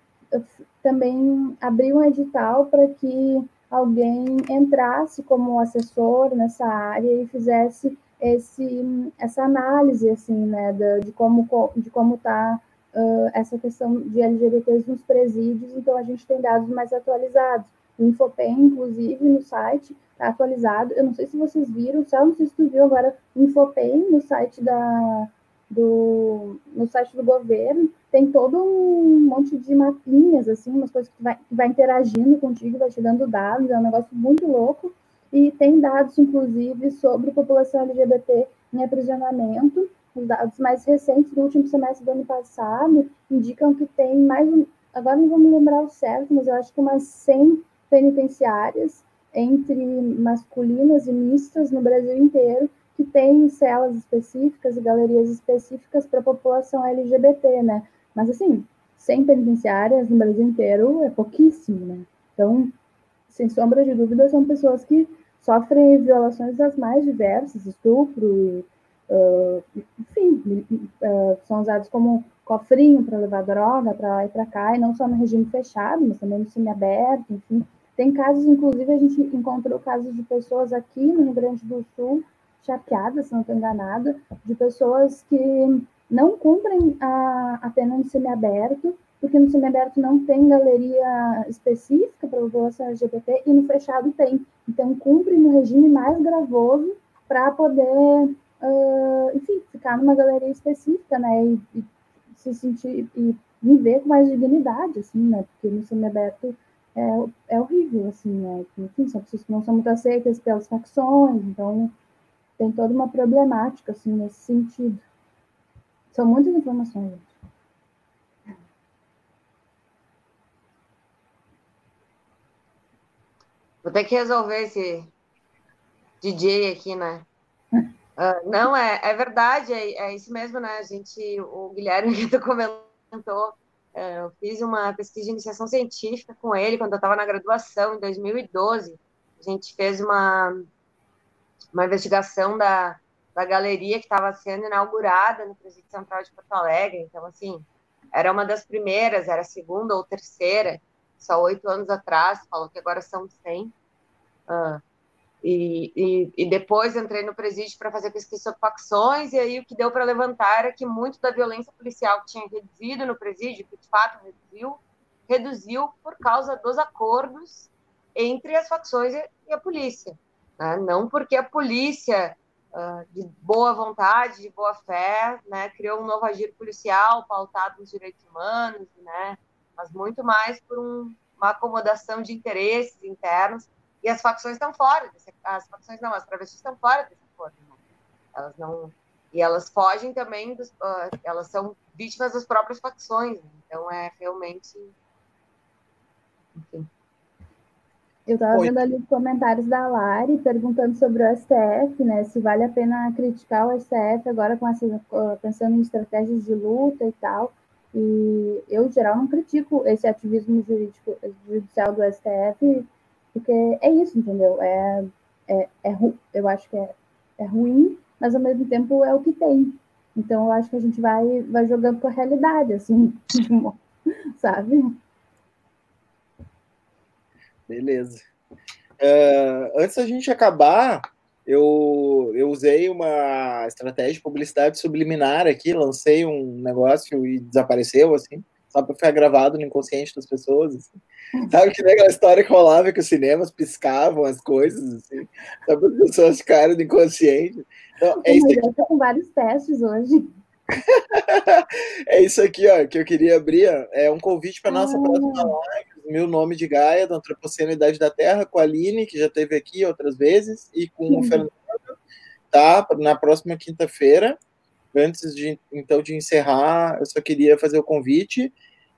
também abriu um edital para que alguém entrasse como assessor nessa área e fizesse esse, essa análise assim, né, de, de como de como está uh, essa questão de LGBTs nos presídios. Então a gente tem dados mais atualizados. O Infopem, inclusive, no site está atualizado. Eu não sei se vocês viram, só não sei se tu viu agora Infopem no site da do no site do governo tem todo um monte de mapinhas, assim, umas coisas que vai, que vai interagindo contigo, vai te dando dados, é um negócio muito louco. E tem dados, inclusive, sobre população LGBT em aprisionamento. Os dados mais recentes do último semestre do ano passado indicam que tem mais, agora não vou me lembrar o certo, mas eu acho que umas 100 penitenciárias entre masculinas e mistas no Brasil inteiro que tem celas específicas e galerias específicas para a população LGBT, né? Mas, assim, 100 penitenciárias no Brasil inteiro é pouquíssimo, né? Então, sem sombra de dúvida, são pessoas que sofrem violações das mais diversas, estupro, uh, enfim, uh, são usados como cofrinho para levar droga para lá e para cá, e não só no regime fechado, mas também no semiaberto, enfim. Tem casos, inclusive, a gente encontrou casos de pessoas aqui no Rio Grande do Sul charqueada, se não estou enganada, de pessoas que não cumprem a, a pena no semiaberto, porque no semiaberto não tem galeria específica para a população LGBT e no fechado tem. Então, cumpre no regime mais gravoso para poder, uh, enfim, ficar numa galeria específica, né, e, e se sentir e viver com mais dignidade, assim, né, porque no semiaberto é, é horrível, assim, né, enfim, são pessoas que não são muito aceitas pelas facções, então tem toda uma problemática, assim, nesse sentido. São muitas informações, gente. Vou ter que resolver esse DJ aqui, né? Uh, não, é, é verdade, é, é, isso mesmo, né? A gente, o Guilherme que tu comentou, é, eu fiz uma pesquisa de iniciação científica com ele quando eu estava na graduação, em 2012. A gente fez uma, uma investigação da, da galeria que estava sendo inaugurada no Presídio Central de Porto Alegre. Então, assim, era uma das primeiras, era a segunda ou terceira, só oito anos atrás, falou que agora são 100. Uh, e, e, e, depois entrei no presídio para fazer pesquisa sobre facções, e aí o que deu para levantar era que muito da violência policial que tinha reduzido no presídio, que de fato reduziu, reduziu por causa dos acordos entre as facções e a polícia. Né? Não porque a polícia uh, de boa vontade, de boa fé, né, criou um novo agir policial pautado nos direitos humanos, né, mas muito mais por um, uma acomodação de interesses internos. E as facções estão fora desse, as facções não, as travestis estão fora desse acordo. Né? Elas não e elas fogem também, dos, uh, elas são vítimas das próprias facções. Né? Então é realmente, enfim. Eu estava vendo ali os comentários da Lari perguntando sobre o STF, né? Se vale a pena criticar o STF agora com essa, pensando em estratégias de luta e tal. E eu, em geral, não critico esse ativismo jurídico, judicial do STF, porque é isso, entendeu? É, é, é eu acho que é, é ruim, mas ao mesmo tempo é o que tem. Então eu acho que a gente vai, vai jogando com a realidade, assim, sabe? Beleza. Uh, antes da gente acabar, eu, eu usei uma estratégia de publicidade subliminar aqui, lancei um negócio e desapareceu, assim, só para ficar gravado no inconsciente das pessoas. Assim. Sabe que nem aquela história que rolava que os cinemas piscavam as coisas, assim, só para as pessoas ficarem no inconsciente. Então, é isso aqui. Eu tô com vários testes hoje. é isso aqui, ó, que eu queria abrir. É um convite para nossa ah. próxima live Meu Nome de Gaia, da Antropoceno Idade da Terra, com a Aline, que já esteve aqui outras vezes, e com uhum. o Fernando, tá? Na próxima quinta-feira. Antes de então de encerrar, eu só queria fazer o convite,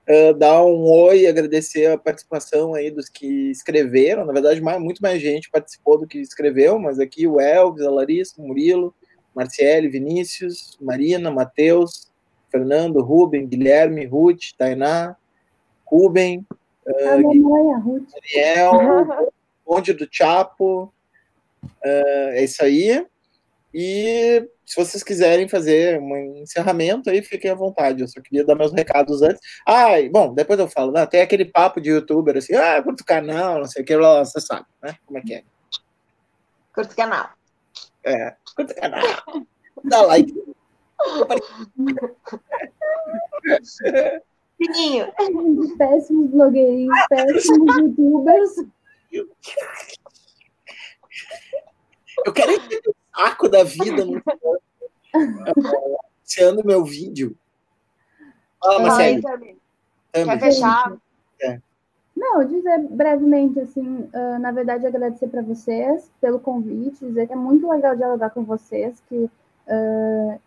uh, dar um oi, agradecer a participação aí dos que escreveram. Na verdade, mais, muito mais gente participou do que escreveu, mas aqui o Elvis, a Larissa, o Murilo, Marciele, Vinícius, Marina, Matheus, Fernando, Rubem, Guilherme, Ruth, Tainá, Rubem, uh, mamãe, Daniel, Ponte do Chapo, uh, é isso aí. E se vocês quiserem fazer um encerramento aí, fiquem à vontade. Eu só queria dar meus recados antes. Ah, bom, depois eu falo. Né? Tem aquele papo de youtuber assim, ah, curto canal, não sei o que, você sabe, né? Como é que é? Curto canal. É, curta o canal. Dá like. Sininho. Péssimos blogueirinhos, péssimos youtubers. Eu quero entender o saco da vida no anunciando meu vídeo. Fala, Marcelo. Quer fechar? É. Não, dizer brevemente, assim, uh, na verdade, agradecer para vocês pelo convite, dizer que é muito legal dialogar com vocês, que uh,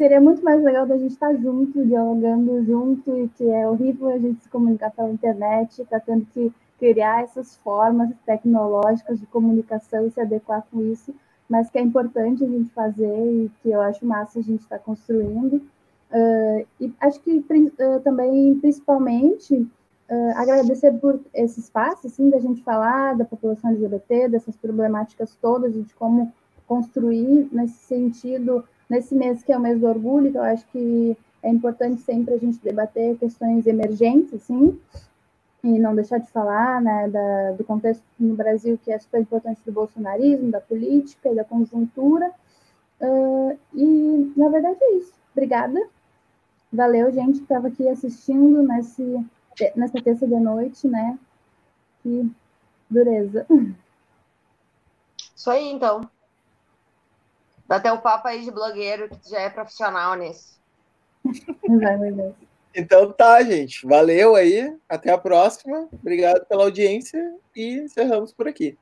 seria muito mais legal da gente estar junto, dialogando junto, e que é horrível a gente se comunicar pela internet, está tendo que criar essas formas tecnológicas de comunicação e se adequar com isso, mas que é importante a gente fazer e que eu acho massa a gente estar tá construindo. Uh, e acho que também, principalmente, uh, agradecer por esse espaço, assim, da gente falar da população LGBT, dessas problemáticas todas de como construir nesse sentido, nesse mês que é o mês do orgulho, que eu acho que é importante sempre a gente debater questões emergentes, assim, e não deixar de falar né, da, do contexto no Brasil que é super importante do bolsonarismo, da política e da conjuntura, Uh, e, na verdade, é isso. Obrigada. Valeu, gente, que estava aqui assistindo nesse, nessa terça de noite, né? Que dureza. Isso aí, então. Dá até o papo aí de blogueiro, que já é profissional nisso. Vai, vai. Então tá, gente. Valeu aí. Até a próxima. Obrigado pela audiência e encerramos por aqui.